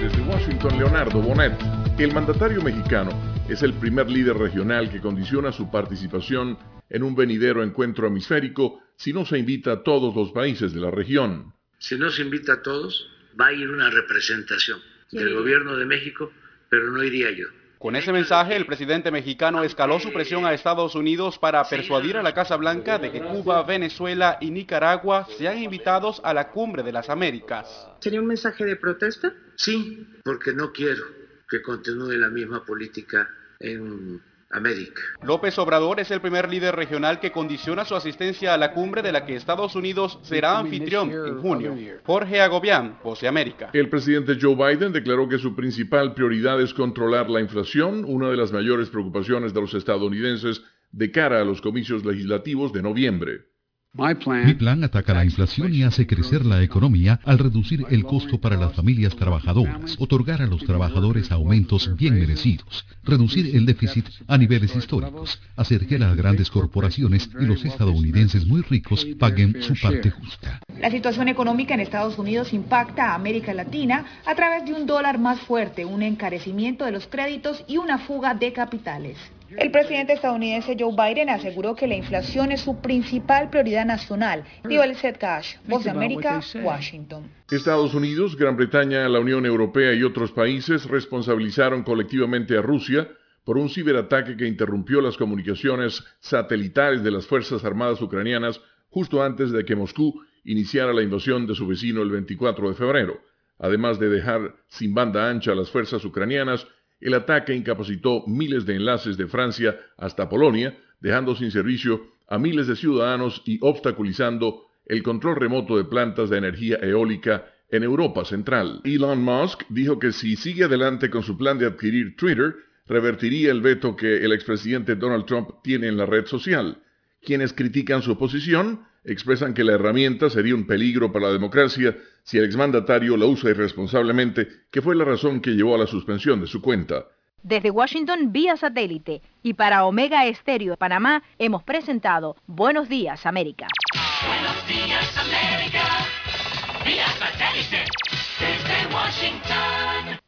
[SPEAKER 12] Desde Washington, Leonardo Bonet, el mandatario mexicano es el primer líder regional que condiciona su participación en un venidero encuentro hemisférico si no se invita a todos los países de la región.
[SPEAKER 13] Si no se invita a todos, va a ir una representación del gobierno de México, pero no iría yo.
[SPEAKER 14] Con ese mensaje, el presidente mexicano escaló su presión a Estados Unidos para persuadir a la Casa Blanca de que Cuba, Venezuela y Nicaragua sean invitados a la cumbre de las Américas.
[SPEAKER 15] ¿Sería un mensaje de protesta?
[SPEAKER 13] Sí, porque no quiero que continúe la misma política en América.
[SPEAKER 14] López Obrador es el primer líder regional que condiciona su asistencia a la cumbre de la que Estados Unidos será anfitrión en junio. Jorge Agobián, Voce América.
[SPEAKER 12] El presidente Joe Biden declaró que su principal prioridad es controlar la inflación, una de las mayores preocupaciones de los estadounidenses de cara a los comicios legislativos de noviembre.
[SPEAKER 16] Mi plan ataca la inflación y hace crecer la economía al reducir el costo para las familias trabajadoras, otorgar a los trabajadores aumentos bien merecidos, reducir el déficit a niveles históricos, hacer que las grandes corporaciones y los estadounidenses muy ricos paguen su parte justa.
[SPEAKER 11] La situación económica en Estados Unidos impacta a América Latina a través de un dólar más fuerte, un encarecimiento de los créditos y una fuga de capitales. El presidente estadounidense Joe Biden aseguró que la inflación es su principal prioridad nacional. Dijo el Seth Cash, Voz de América, Washington.
[SPEAKER 12] Estados Unidos, Gran Bretaña, la Unión Europea y otros países responsabilizaron colectivamente a Rusia por un ciberataque que interrumpió las comunicaciones satelitales de las Fuerzas Armadas ucranianas justo antes de que Moscú iniciara la invasión de su vecino el 24 de febrero. Además de dejar sin banda ancha a las fuerzas ucranianas, el ataque incapacitó miles de enlaces de Francia hasta Polonia, dejando sin servicio a miles de ciudadanos y obstaculizando el control remoto de plantas de energía eólica en Europa Central. Elon Musk dijo que si sigue adelante con su plan de adquirir Twitter, revertiría el veto que el expresidente Donald Trump tiene en la red social. Quienes critican su posición expresan que la herramienta sería un peligro para la democracia si el exmandatario la usa irresponsablemente, que fue la razón que llevó a la suspensión de su cuenta.
[SPEAKER 17] Desde Washington vía satélite y para Omega Estéreo de Panamá hemos presentado Buenos Días América.
[SPEAKER 18] Buenos días América, vía satélite desde Washington.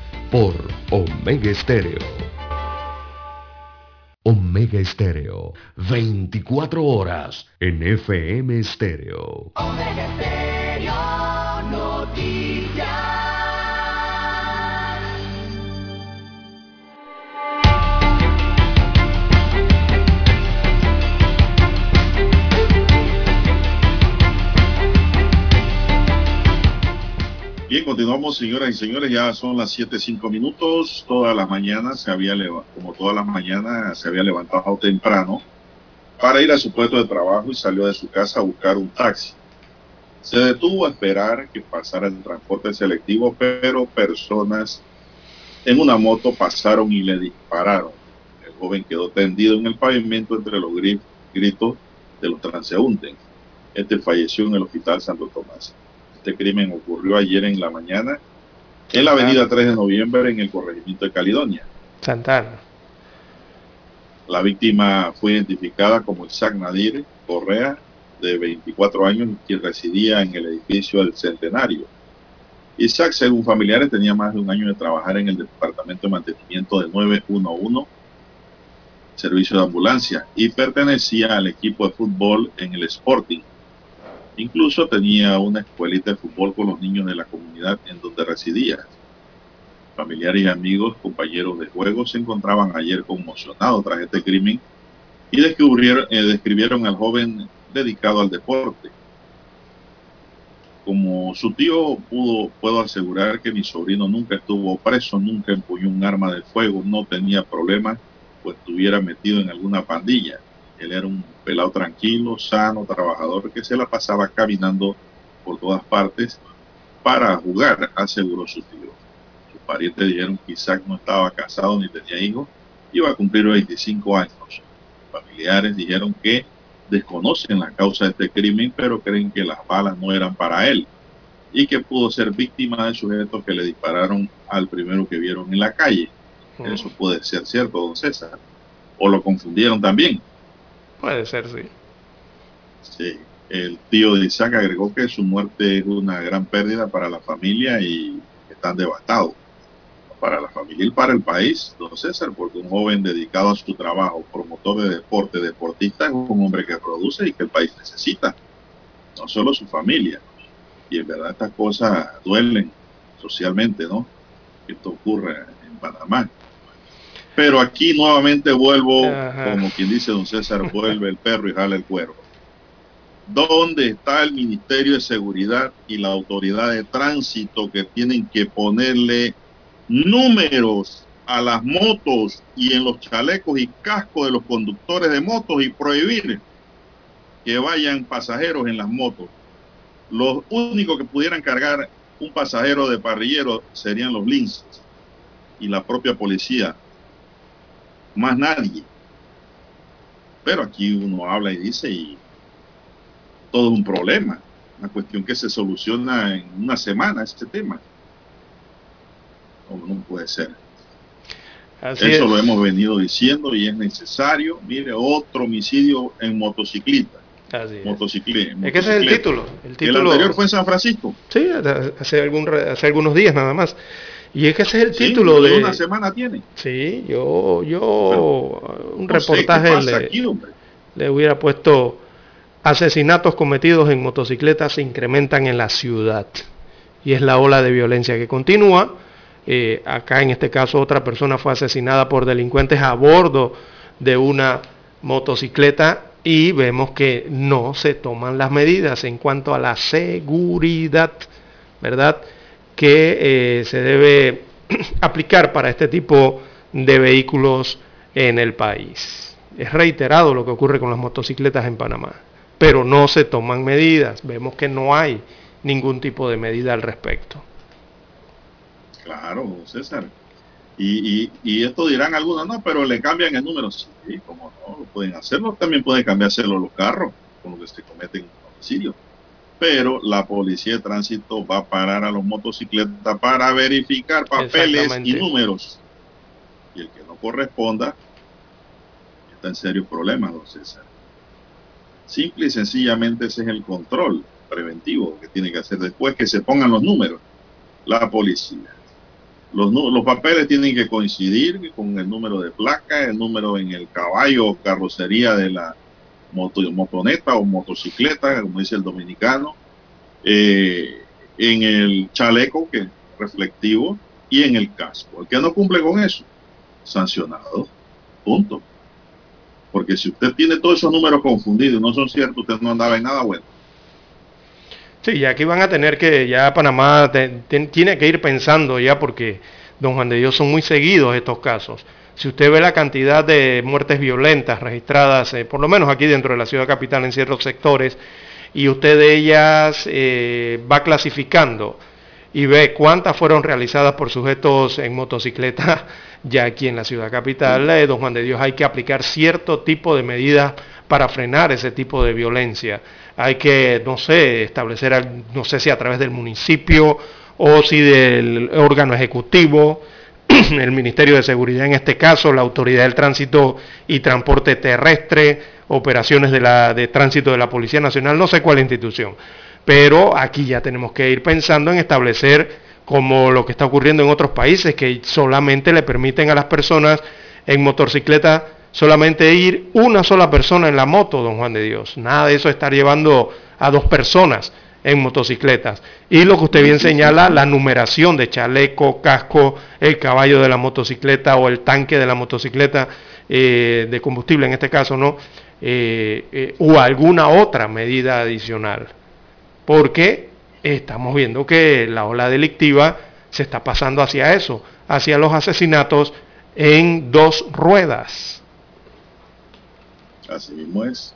[SPEAKER 4] Por Omega Estéreo. Omega Estéreo, 24 horas en FM Estéreo.
[SPEAKER 18] Omega Estéreo Noticias.
[SPEAKER 1] Bien, continuamos, señoras y señores. Ya son las 7.05 minutos. Todas las mañanas se había como todas las mañanas se había levantado temprano para ir a su puesto de trabajo y salió de su casa a buscar un taxi. Se detuvo a esperar que pasara el transporte selectivo, pero personas en una moto pasaron y le dispararon. El joven quedó tendido en el pavimento entre los gritos de los transeúntes. Este falleció en el hospital Santo Tomás. Este crimen ocurrió ayer en la mañana en la avenida 3 de noviembre en el corregimiento de Caledonia.
[SPEAKER 2] Santana.
[SPEAKER 1] La víctima fue identificada como Isaac Nadir Correa, de 24 años, quien residía en el edificio del Centenario. Isaac, según familiares, tenía más de un año de trabajar en el Departamento de Mantenimiento de 911, servicio de ambulancia, y pertenecía al equipo de fútbol en el Sporting. Incluso tenía una escuelita de fútbol con los niños de la comunidad en donde residía. Familiares y amigos, compañeros de juego, se encontraban ayer conmocionados tras este crimen y descubrieron, eh, describieron al joven dedicado al deporte. Como su tío pudo, puedo asegurar que mi sobrino nunca estuvo preso, nunca empuñó un arma de fuego, no tenía problemas, pues estuviera metido en alguna pandilla. Él era un pelado tranquilo, sano, trabajador, que se la pasaba caminando por todas partes para jugar, aseguró su tío. Sus parientes dijeron que Isaac no estaba casado ni tenía hijos, iba a cumplir 25 años. Familiares dijeron que desconocen la causa de este crimen, pero creen que las balas no eran para él y que pudo ser víctima de sujetos que le dispararon al primero que vieron en la calle. Eso puede ser cierto, don César. O lo confundieron también.
[SPEAKER 2] Puede ser, sí.
[SPEAKER 1] Sí. El tío de Isaac agregó que su muerte es una gran pérdida para la familia y están devastados. Para la familia y para el país, don César, porque un joven dedicado a su trabajo, promotor de deporte, deportista, es un hombre que produce y que el país necesita. No solo su familia. Y en verdad estas cosas duelen socialmente, ¿no? Esto ocurre en Panamá. Pero aquí nuevamente vuelvo,
[SPEAKER 2] Ajá.
[SPEAKER 1] como quien dice don César, vuelve el perro y jala el cuervo. ¿Dónde está el Ministerio de Seguridad y la Autoridad de Tránsito que tienen que ponerle números a las motos y en los chalecos y cascos de los conductores de motos y prohibir que vayan pasajeros en las motos? Los únicos que pudieran cargar un pasajero de parrillero serían los linces y la propia policía más nadie. Pero aquí uno habla y dice y todo es un problema, una cuestión que se soluciona en una semana este tema. No, no puede ser.
[SPEAKER 2] Así
[SPEAKER 1] Eso
[SPEAKER 2] es.
[SPEAKER 1] lo hemos venido diciendo y es necesario. Mire, otro homicidio en motociclista.
[SPEAKER 2] Así es.
[SPEAKER 1] Motocicli-
[SPEAKER 2] Es que ese es el
[SPEAKER 1] motocicleta.
[SPEAKER 2] título. El
[SPEAKER 1] El
[SPEAKER 2] título
[SPEAKER 1] anterior fue en San Francisco.
[SPEAKER 2] Sí, hace, algún, hace algunos días nada más. Y es que ese es el
[SPEAKER 1] Sí,
[SPEAKER 2] título de...
[SPEAKER 1] Una semana tiene.
[SPEAKER 2] Sí, yo, yo, un
[SPEAKER 1] No sé, ¿qué
[SPEAKER 2] reportaje le,
[SPEAKER 1] aquí,
[SPEAKER 2] le hubiera puesto asesinatos cometidos en motocicletas se incrementan en la ciudad. Y es la ola de violencia que continúa. Eh, acá en este caso otra persona fue asesinada por delincuentes a bordo de una motocicleta y vemos que no se toman las medidas en cuanto a la seguridad, ¿verdad? Que eh, se debe aplicar para este tipo de vehículos en el país. Es reiterado lo que ocurre con las motocicletas en Panamá, pero no se toman medidas. Vemos que no hay ningún tipo de medida al respecto.
[SPEAKER 1] Claro, César. Y, y, y, esto dirán algunos, no, pero le cambian el número. Sí, como no, lo pueden hacerlo. También pueden cambiárselo los carros con los que se cometen homicidios. Pero la policía de tránsito va a parar a los motocicletas para verificar papeles y números. Y el que no corresponda está en serios problemas, don César. Simple y sencillamente ese es el control preventivo que tiene que hacer después que se pongan los números. La policía los, los, papeles tienen que coincidir con el número de placa, el número en el caballo o carrocería de la moto, motoneta o motocicleta, como dice el dominicano, eh, en el chaleco que reflectivo y en el casco. El que no cumple con eso, sancionado. Punto. Porque si usted tiene todos esos números confundidos y no son ciertos, usted no andaba en nada bueno.
[SPEAKER 2] Sí, y aquí van a tener que, ya Panamá tiene que ir pensando ya porque, don Juan de Dios, son muy seguidos estos casos. Si usted ve la cantidad de muertes violentas registradas, eh, por lo menos aquí dentro de la ciudad capital en ciertos sectores, y usted de ellas eh, va clasificando y ve cuántas fueron realizadas por sujetos en motocicleta, ya aquí en la ciudad capital, eh, don Juan de Dios, hay que aplicar cierto tipo de medidas para frenar ese tipo de violencia. Hay que, no sé, establecer, no sé si a través del municipio o si del órgano ejecutivo, el Ministerio de Seguridad en este caso, la Autoridad del Tránsito y Transporte Terrestre, operaciones de, la, de tránsito de la Policía Nacional, no sé cuál institución. Pero aquí ya tenemos que ir pensando en establecer como lo que está ocurriendo en otros países, que solamente le permiten a las personas en motocicleta solamente ir una sola persona en la moto, don Juan de Dios. Nada de eso estar llevando a dos personas en motocicletas. Y lo que usted bien señala, la numeración de chaleco, casco, el caballo de la motocicleta o el tanque de la motocicleta eh, de combustible en este caso, ¿no? Eh, eh, o alguna otra medida adicional. Porque estamos viendo que la ola delictiva se está pasando hacia eso, hacia los asesinatos en dos ruedas.
[SPEAKER 1] Así mismo es.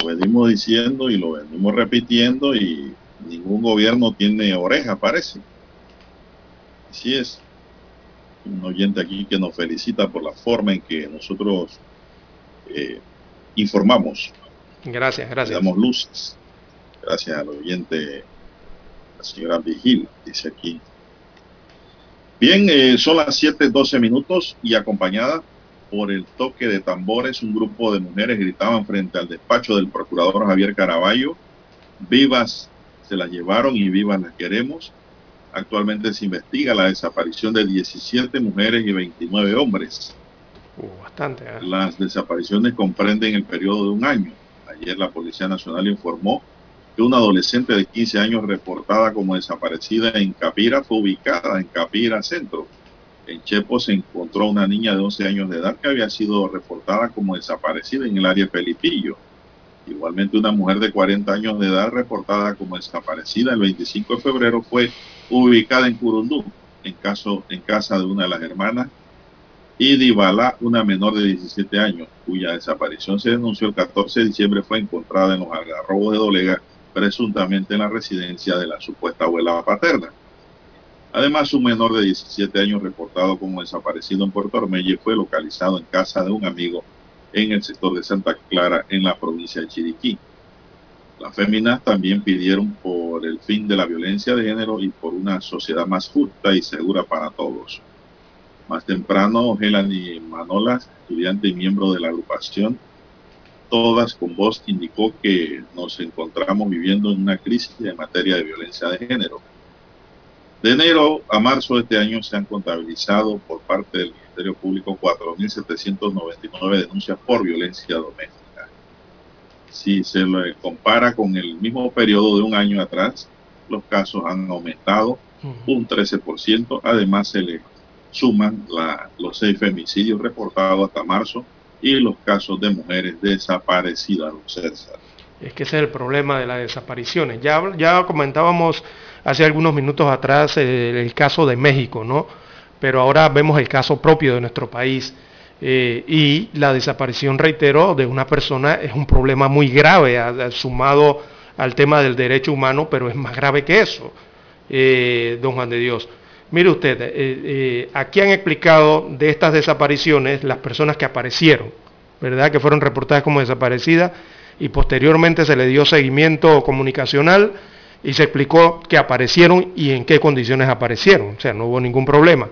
[SPEAKER 1] Lo venimos diciendo y lo venimos repitiendo y ningún gobierno tiene oreja, parece. Así es. Un oyente aquí que nos felicita por la forma en que nosotros eh, informamos.
[SPEAKER 2] Gracias, gracias.
[SPEAKER 1] damos luces. Gracias al oyente, la señora Vigil, dice aquí. Bien, eh, son las 7:12 minutos y acompañada por el toque de tambores, un grupo de mujeres gritaban frente al despacho del procurador Javier Caraballo, vivas se las llevaron y vivas las queremos. Actualmente se investiga la desaparición de 17 mujeres y 29 hombres.
[SPEAKER 2] Uh, bastante. ¿eh?
[SPEAKER 1] Las desapariciones comprenden el periodo de un año. Ayer la Policía Nacional informó que una adolescente de 15 años reportada como desaparecida en Capira fue ubicada en Capira Centro en Chepo se encontró una niña de 11 años de edad que había sido reportada como desaparecida en el área Felipillo. Igualmente una mujer de 40 años de edad reportada como desaparecida el 25 de febrero fue ubicada en Curundú, en, caso, en casa de una de las hermanas, y Dibala, una menor de 17 años, cuya desaparición se denunció el 14 de diciembre, fue encontrada en los algarrobos de Dolega, presuntamente en la residencia de la supuesta abuela paterna. Además, un menor de 17 años reportado como desaparecido en Puerto Armelle fue localizado en casa de un amigo en el sector de Santa Clara, en la provincia de Chiriquí. Las féminas también pidieron por el fin de la violencia de género y por una sociedad más justa y segura para todos. Más temprano, Gelani Manolas, estudiante y miembro de la agrupación, todas con voz indicó que nos encontramos viviendo en una crisis en materia de violencia de género de enero a marzo de este año se han contabilizado por parte del Ministerio Público 4.799 denuncias por violencia doméstica. Si se lo compara con el mismo periodo de un año atrás, los casos han aumentado un 13%. Además, se le suman la, los seis femicidios reportados hasta marzo y los casos de mujeres desaparecidas, César.
[SPEAKER 2] Es que ese es el problema de las desapariciones. Ya, ya comentábamos hace algunos minutos atrás el, el caso de México, ¿no? Pero ahora vemos el caso propio de nuestro país. Eh, y la desaparición, reitero, de una persona es un problema muy grave, sumado al tema del derecho humano, pero es más grave que eso, eh, don Juan de Dios. Mire usted, eh, eh, aquí han explicado de estas desapariciones las personas que aparecieron, ¿verdad? Que fueron reportadas como desaparecidas y posteriormente se le dio seguimiento comunicacional y se explicó que aparecieron y en qué condiciones aparecieron. O sea, no hubo ningún problema.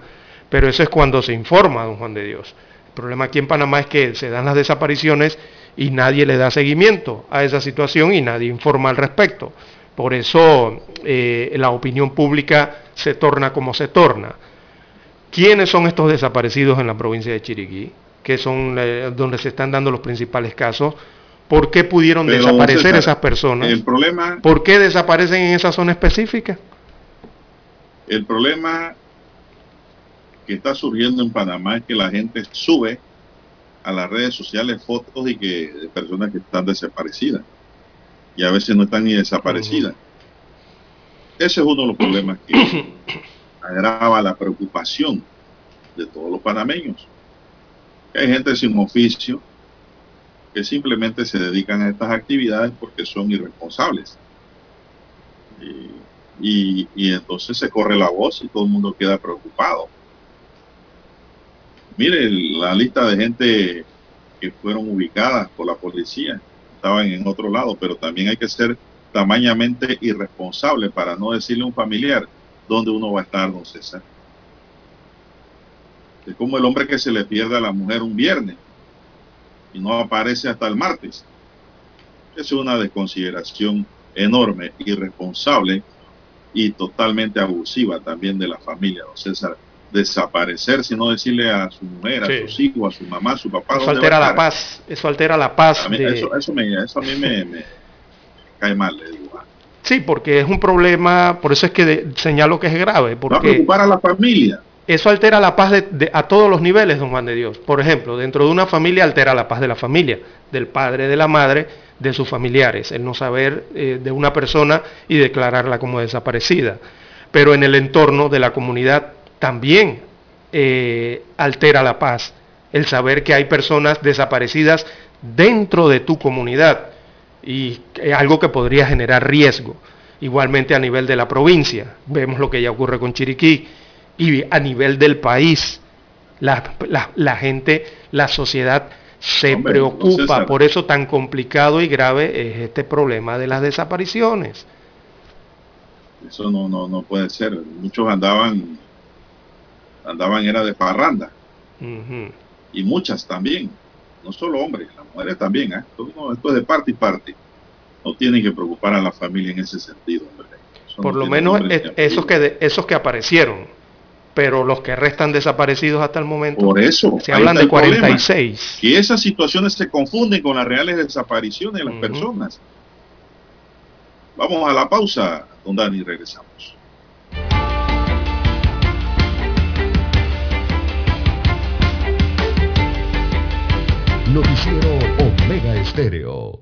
[SPEAKER 2] Pero eso es cuando se informa, don Juan de Dios. El problema aquí en Panamá es que se dan las desapariciones y nadie le da seguimiento a esa situación y nadie informa al respecto. Por eso eh, la opinión pública se torna como se torna. ¿Quiénes son estos desaparecidos en la provincia de Chiriquí? Que son eh, donde se están dando los principales casos. ¿Por qué pudieron Pero, desaparecer César, esas personas?
[SPEAKER 1] El problema,
[SPEAKER 2] ¿Por qué desaparecen en esa zona específica?
[SPEAKER 1] El problema que está surgiendo en Panamá es que la gente sube a las redes sociales fotos y que de personas que están desaparecidas y a veces no están ni desaparecidas. Uh -huh. Ese es uno de los problemas que agrava la preocupación de todos los panameños. Hay gente sin oficio que simplemente se dedican a estas actividades porque son irresponsables. Y, y, entonces se corre la voz y todo el mundo queda preocupado. Mire la lista de gente que fueron ubicadas por la policía estaban en otro lado, pero también hay que ser tamañamente irresponsable para no decirle a un familiar dónde uno va a estar, don César. Es como el hombre que se le pierde a la mujer un viernes y no aparece hasta el martes. Es una desconsideración enorme, irresponsable y totalmente abusiva también de la familia, don César. Desaparecer, sino decirle a su mujer, sí. a sus hijos, a su mamá, a su papá.
[SPEAKER 2] Eso altera la paz, eso altera la paz.
[SPEAKER 1] A mí, de... eso, eso, me, eso, a mí me, me cae mal, le digo.
[SPEAKER 2] Sí, porque es un problema, por eso es que de, señalo que es grave. Porque
[SPEAKER 1] Va a preocupar a la familia.
[SPEAKER 2] Eso altera la paz de, a todos los niveles, don Juan de Dios. Por ejemplo, dentro de una familia altera la paz de la familia, del padre, de la madre, de sus familiares, el no saber eh, de una persona y declararla como desaparecida. Pero en el entorno de la comunidad también eh, altera la paz, el saber que hay personas desaparecidas dentro de tu comunidad y es algo que podría generar riesgo. Igualmente a nivel de la provincia, vemos lo que ya ocurre con Chiriquí, y a nivel del país, la, la, la gente, la sociedad se Hombre, preocupa, por eso tan complicado y grave es este problema de las desapariciones.
[SPEAKER 1] Eso no, no, no puede ser. Muchos andaban, andaban era de parranda. Uh -huh. Y muchas también. No solo hombres, las mujeres también. ¿eh? Esto, no, esto es de parte y parte. No tienen que preocupar a la familia en ese sentido.
[SPEAKER 2] Por no lo menos es, esos, que, esos que aparecieron pero los que restan desaparecidos hasta el momento.
[SPEAKER 1] Por eso.
[SPEAKER 2] Se hablan de 46.
[SPEAKER 1] Y esas situaciones se confunden con las reales desapariciones de las uh -huh. personas. Vamos a la pausa, don Dani, regresamos.
[SPEAKER 4] Noticiero Omega Estéreo.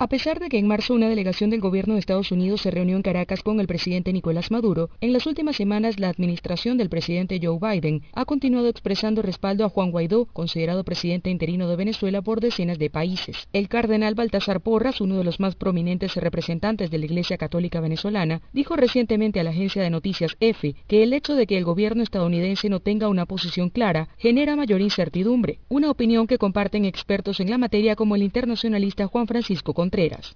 [SPEAKER 19] A pesar de que en marzo una delegación del gobierno de Estados Unidos se reunió en Caracas con el presidente Nicolás Maduro, en las últimas semanas la administración del presidente Joe Biden ha continuado expresando respaldo a Juan Guaidó, considerado presidente interino de Venezuela por decenas de países. El cardenal Baltasar Porras, uno de los más prominentes representantes de la Iglesia Católica venezolana, dijo recientemente a la agencia de noticias EFE que el hecho de que el gobierno estadounidense no tenga una posición clara genera mayor incertidumbre, una opinión que comparten expertos en la materia como el internacionalista Juan Francisco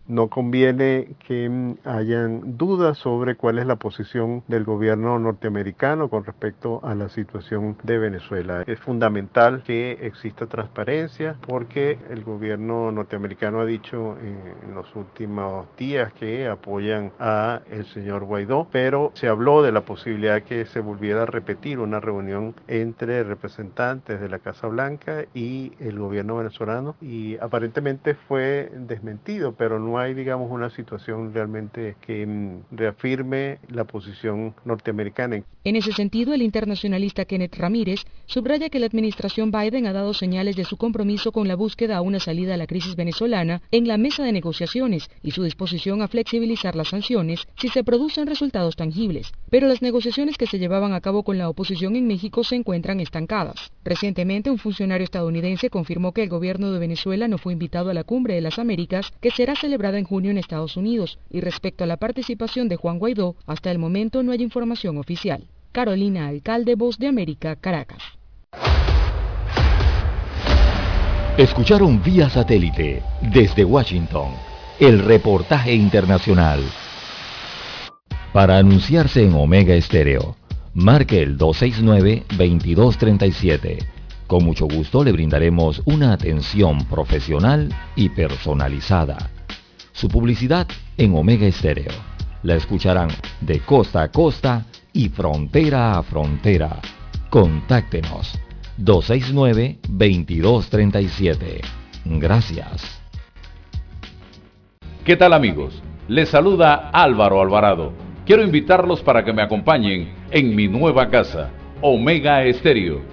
[SPEAKER 20] no conviene que mm, hayan dudas sobre cuál es la posición del gobierno norteamericano con respecto a la situación de Venezuela. Es fundamental que exista transparencia porque el gobierno norteamericano ha dicho en los últimos días que apoyan a el señor Guaidó, pero se habló de la posibilidad que se volviera a repetir una reunión entre representantes de la Casa Blanca y el gobierno venezolano y aparentemente fue desmentido pero no hay, digamos, una situación realmente que mm, reafirme la posición norteamericana.
[SPEAKER 19] En ese sentido, el internacionalista Kenneth Ramírez subraya que la administración Biden ha dado señales de su compromiso con la búsqueda a una salida a la crisis venezolana en la mesa de negociaciones y su disposición a flexibilizar las sanciones si se producen resultados tangibles. Pero las negociaciones que se llevaban a cabo con la oposición en México se encuentran estancadas. Recientemente, un funcionario estadounidense confirmó que el gobierno de Venezuela no fue invitado a la cumbre de las Américas que será celebrada en junio en Estados Unidos, y respecto a la participación de Juan Guaidó, hasta el momento no hay información oficial. Carolina Alcalde, Voz de América, Caracas.
[SPEAKER 8] Escucharon vía satélite desde Washington el reportaje internacional. Para anunciarse en Omega Estéreo, marque el 269-2237. Con mucho gusto le brindaremos una atención profesional y personalizada. Su publicidad en Omega Estéreo. La escucharán de costa a costa y frontera a frontera. Contáctenos 269-2237. Gracias.
[SPEAKER 21] ¿Qué tal amigos? Les saluda Álvaro Alvarado. Quiero invitarlos para que me acompañen en mi nueva casa, Omega Estéreo,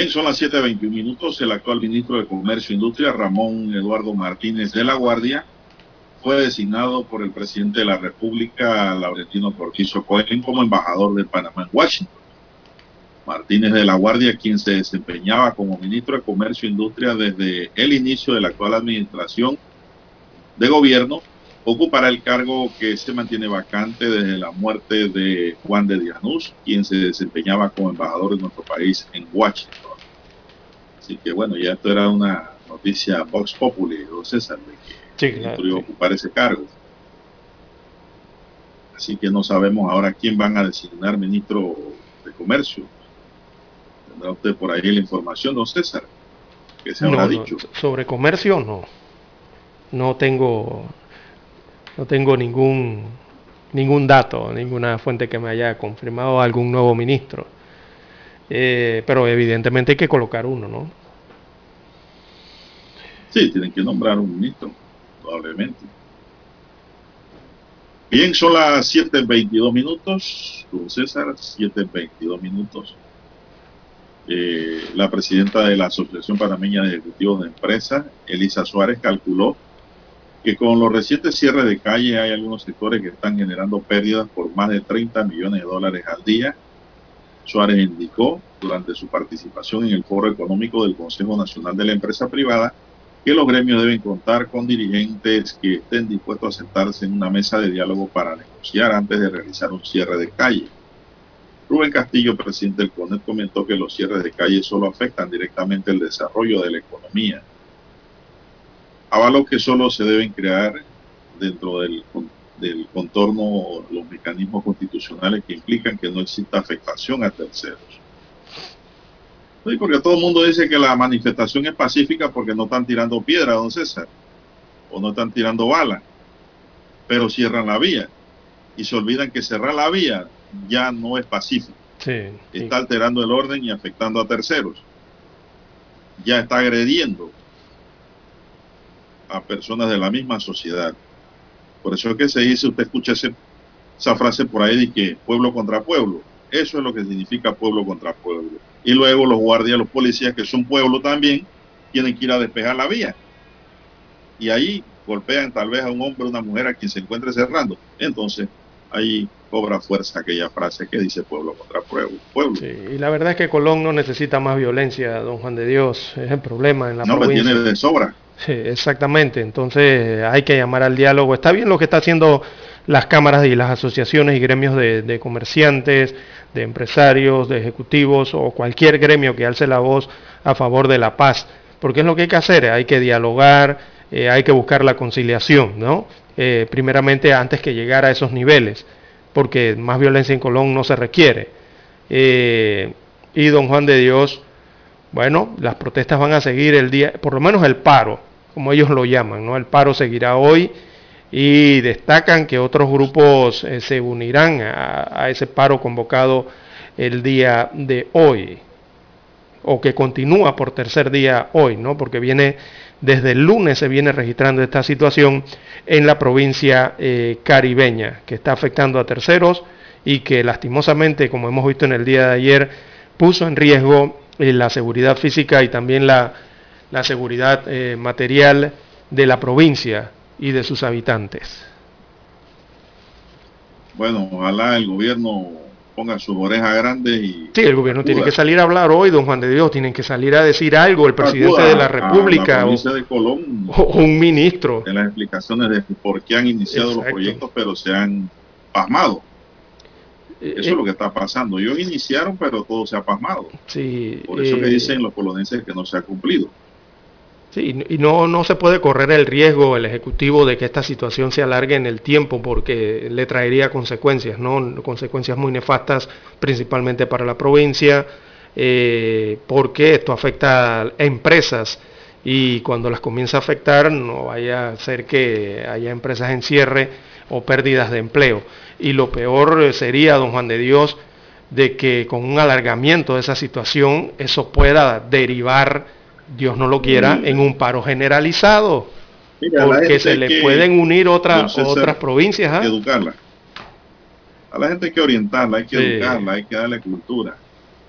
[SPEAKER 1] Bien, son las 7.21 minutos. El actual ministro de Comercio e Industria, Ramón Eduardo Martínez de la Guardia, fue designado por el presidente de la República, Laurentino Cortizo Cohen, como embajador de Panamá en Washington. Martínez de la Guardia, quien se desempeñaba como ministro de Comercio e Industria desde el inicio de la actual administración de gobierno, ocupará el cargo que se mantiene vacante desde la muerte de Juan de Dianús, quien se desempeñaba como embajador de nuestro país en Washington. Así que bueno, ya esto era una noticia Vox Populi, don César, de que sí, claro, iba a ocupar ese cargo. Así que no sabemos ahora quién van a designar ministro de Comercio. ¿Tendrá usted por ahí la información, don César?
[SPEAKER 2] Que se habrá no, dicho. sobre comercio no. No tengo no tengo ningún, ningún dato, ninguna fuente que me haya confirmado algún nuevo ministro. Eh, pero evidentemente hay que colocar uno, ¿no?
[SPEAKER 1] Sí, tienen que nombrar un ministro, probablemente. Bien, son las 7.22 minutos, don César, 7.22 minutos. Eh, la presidenta de la Asociación Panameña de Ejecutivos de Empresas, Elisa Suárez, calculó que con los recientes cierres de calle hay algunos sectores que están generando pérdidas por más de 30 millones de dólares al día. Suárez indicó durante su participación en el foro económico del Consejo Nacional de la Empresa Privada que los gremios deben contar con dirigentes que estén dispuestos a sentarse en una mesa de diálogo para negociar antes de realizar un cierre de calle. Rubén Castillo, presidente del CONET, comentó que los cierres de calle solo afectan directamente el desarrollo de la economía avaló que solo se deben crear dentro del, del contorno los mecanismos constitucionales que implican que no exista afectación a terceros. Sí, porque todo el mundo dice que la manifestación es pacífica porque no están tirando piedra, don César, o no están tirando balas, pero cierran la vía y se olvidan que cerrar la vía ya no es pacífico.
[SPEAKER 2] Sí,
[SPEAKER 1] Está alterando el orden y afectando a terceros. Ya está agrediendo a personas de la misma sociedad. Por eso es que se dice, usted escucha ese- esa frase por ahí de que pueblo contra pueblo. Eso es lo que significa pueblo contra pueblo. Y luego los guardias, los policías, que son pueblo también, tienen que ir a despejar la vía. Y ahí golpean tal vez a un hombre o una mujer a quien se encuentre cerrando. Entonces, ahí cobra fuerza aquella frase que dice pueblo contra pueblo.
[SPEAKER 2] Sí, y la verdad es que Colón no necesita más violencia, don Juan de Dios. Es el problema en la
[SPEAKER 1] No,
[SPEAKER 2] provincia.
[SPEAKER 1] tiene de sobra.
[SPEAKER 2] Sí, exactamente. Entonces hay que llamar al diálogo. Está bien lo que está haciendo las cámaras y las asociaciones y gremios de, de comerciantes, de empresarios, de ejecutivos o cualquier gremio que alce la voz a favor de la paz. Porque es lo que hay que hacer. Hay que dialogar, eh, hay que buscar la conciliación, ¿no? Eh, primeramente antes que llegar a esos niveles. Porque más violencia en Colón no se requiere. Eh, y don Juan de Dios, bueno, las protestas van a seguir el día, por lo menos el paro, como ellos lo llaman, ¿no? El paro seguirá hoy y destacan que otros grupos eh, se unirán a, ese paro convocado el día de hoy, o que continúa por tercer día hoy, ¿no? Porque viene desde el lunes se viene registrando esta situación en la provincia eh, caribeña, que está afectando a terceros y que lastimosamente, como hemos visto en el día de ayer, puso en riesgo eh, la seguridad física y también la, la seguridad material de la provincia y de sus habitantes.
[SPEAKER 1] Bueno, ojalá el gobierno ponga sus orejas grandes y
[SPEAKER 2] Sí, el gobierno tiene que salir a hablar hoy, don Juan de Dios, tienen que salir a decir algo, el presidente
[SPEAKER 1] acuda
[SPEAKER 2] de la República
[SPEAKER 1] la
[SPEAKER 2] o,
[SPEAKER 1] de Colón
[SPEAKER 2] o un ministro.
[SPEAKER 1] en las explicaciones de por qué han iniciado los proyectos, pero se han pasmado.
[SPEAKER 2] Eh,
[SPEAKER 1] Eso es lo que está pasando. Ellos iniciaron, pero todo se ha pasmado.
[SPEAKER 2] Sí,
[SPEAKER 1] Por eso que
[SPEAKER 2] eh,
[SPEAKER 1] dicen los colonenses que no se ha cumplido.
[SPEAKER 2] Sí, y no, no se puede correr el riesgo el Ejecutivo de que esta situación se alargue en el tiempo porque le traería consecuencias, ¿no? Consecuencias muy nefastas, principalmente para la provincia, eh, porque esto afecta a empresas y cuando las comienza a afectar no vaya a ser que haya empresas en cierre o pérdidas de empleo. Y lo peor eh, sería, don Juan de Dios, de que con un alargamiento de esa situación eso pueda derivar Dios no lo quiera, en un paro generalizado.
[SPEAKER 1] Mira,
[SPEAKER 2] porque se
[SPEAKER 1] hay
[SPEAKER 2] le
[SPEAKER 1] que-
[SPEAKER 2] pueden unir otras,
[SPEAKER 1] César,
[SPEAKER 2] otras provincias. ¿ah?
[SPEAKER 1] educarla. A la gente hay que orientarla, hay que
[SPEAKER 2] Sí.
[SPEAKER 1] educarla, hay que darle cultura.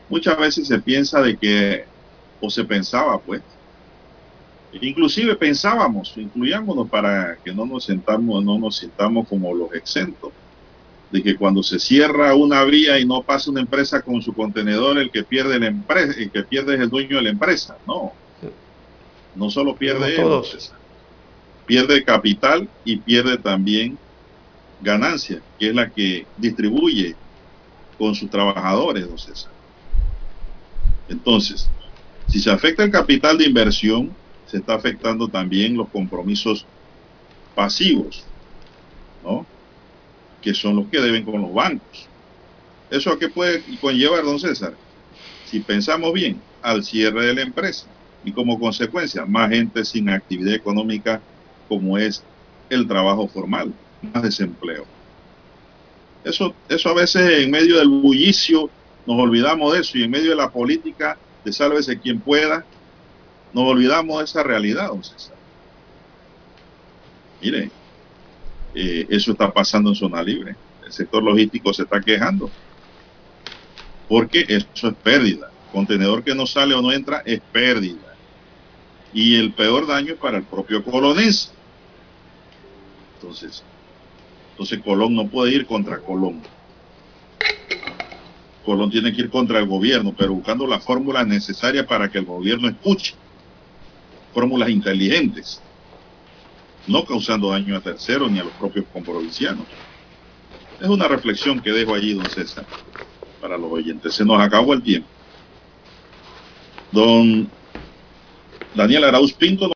[SPEAKER 1] Muchas veces se piensa de que, o se pensaba pues, inclusive pensábamos, incluyámonos para que no nos sentamos, no nos sintamos como los exentos, de que cuando se cierra una vía y no pasa una empresa con su contenedor, el que pierde la empresa, el que pierde es el dueño de la empresa. No, no solo pierde
[SPEAKER 2] todos.
[SPEAKER 1] César. pierde capital y pierde también ganancia, que es la que distribuye con sus trabajadores, don César. Entonces, si se afecta el capital de inversión, se está afectando también los compromisos pasivos, ¿no? Que son los que deben con los bancos. ¿Eso a qué puede conllevar, don César? Si pensamos bien, al cierre de la empresa y como consecuencia, más gente sin actividad económica como es el trabajo formal, más desempleo. Eso, eso a veces en medio del bullicio nos olvidamos de eso y en medio de la política de sálvese quien pueda, nos olvidamos de esa realidad, don. Mire, eh, eso está pasando en zona libre. El sector logístico se está quejando porque eso es pérdida. Contenedor que no sale o no entra es pérdida. Y el peor daño para el propio colonense. Entonces, entonces Colón no puede ir contra Colón. Colón tiene que ir contra el gobierno, pero buscando las fórmulas necesarias para que el gobierno escuche. Fórmulas inteligentes. No causando daño a terceros ni a los propios comprovincianos. Es una reflexión que dejo allí, don César, para los oyentes. Se nos acabó el tiempo. Don Daniel Arauz Pinto.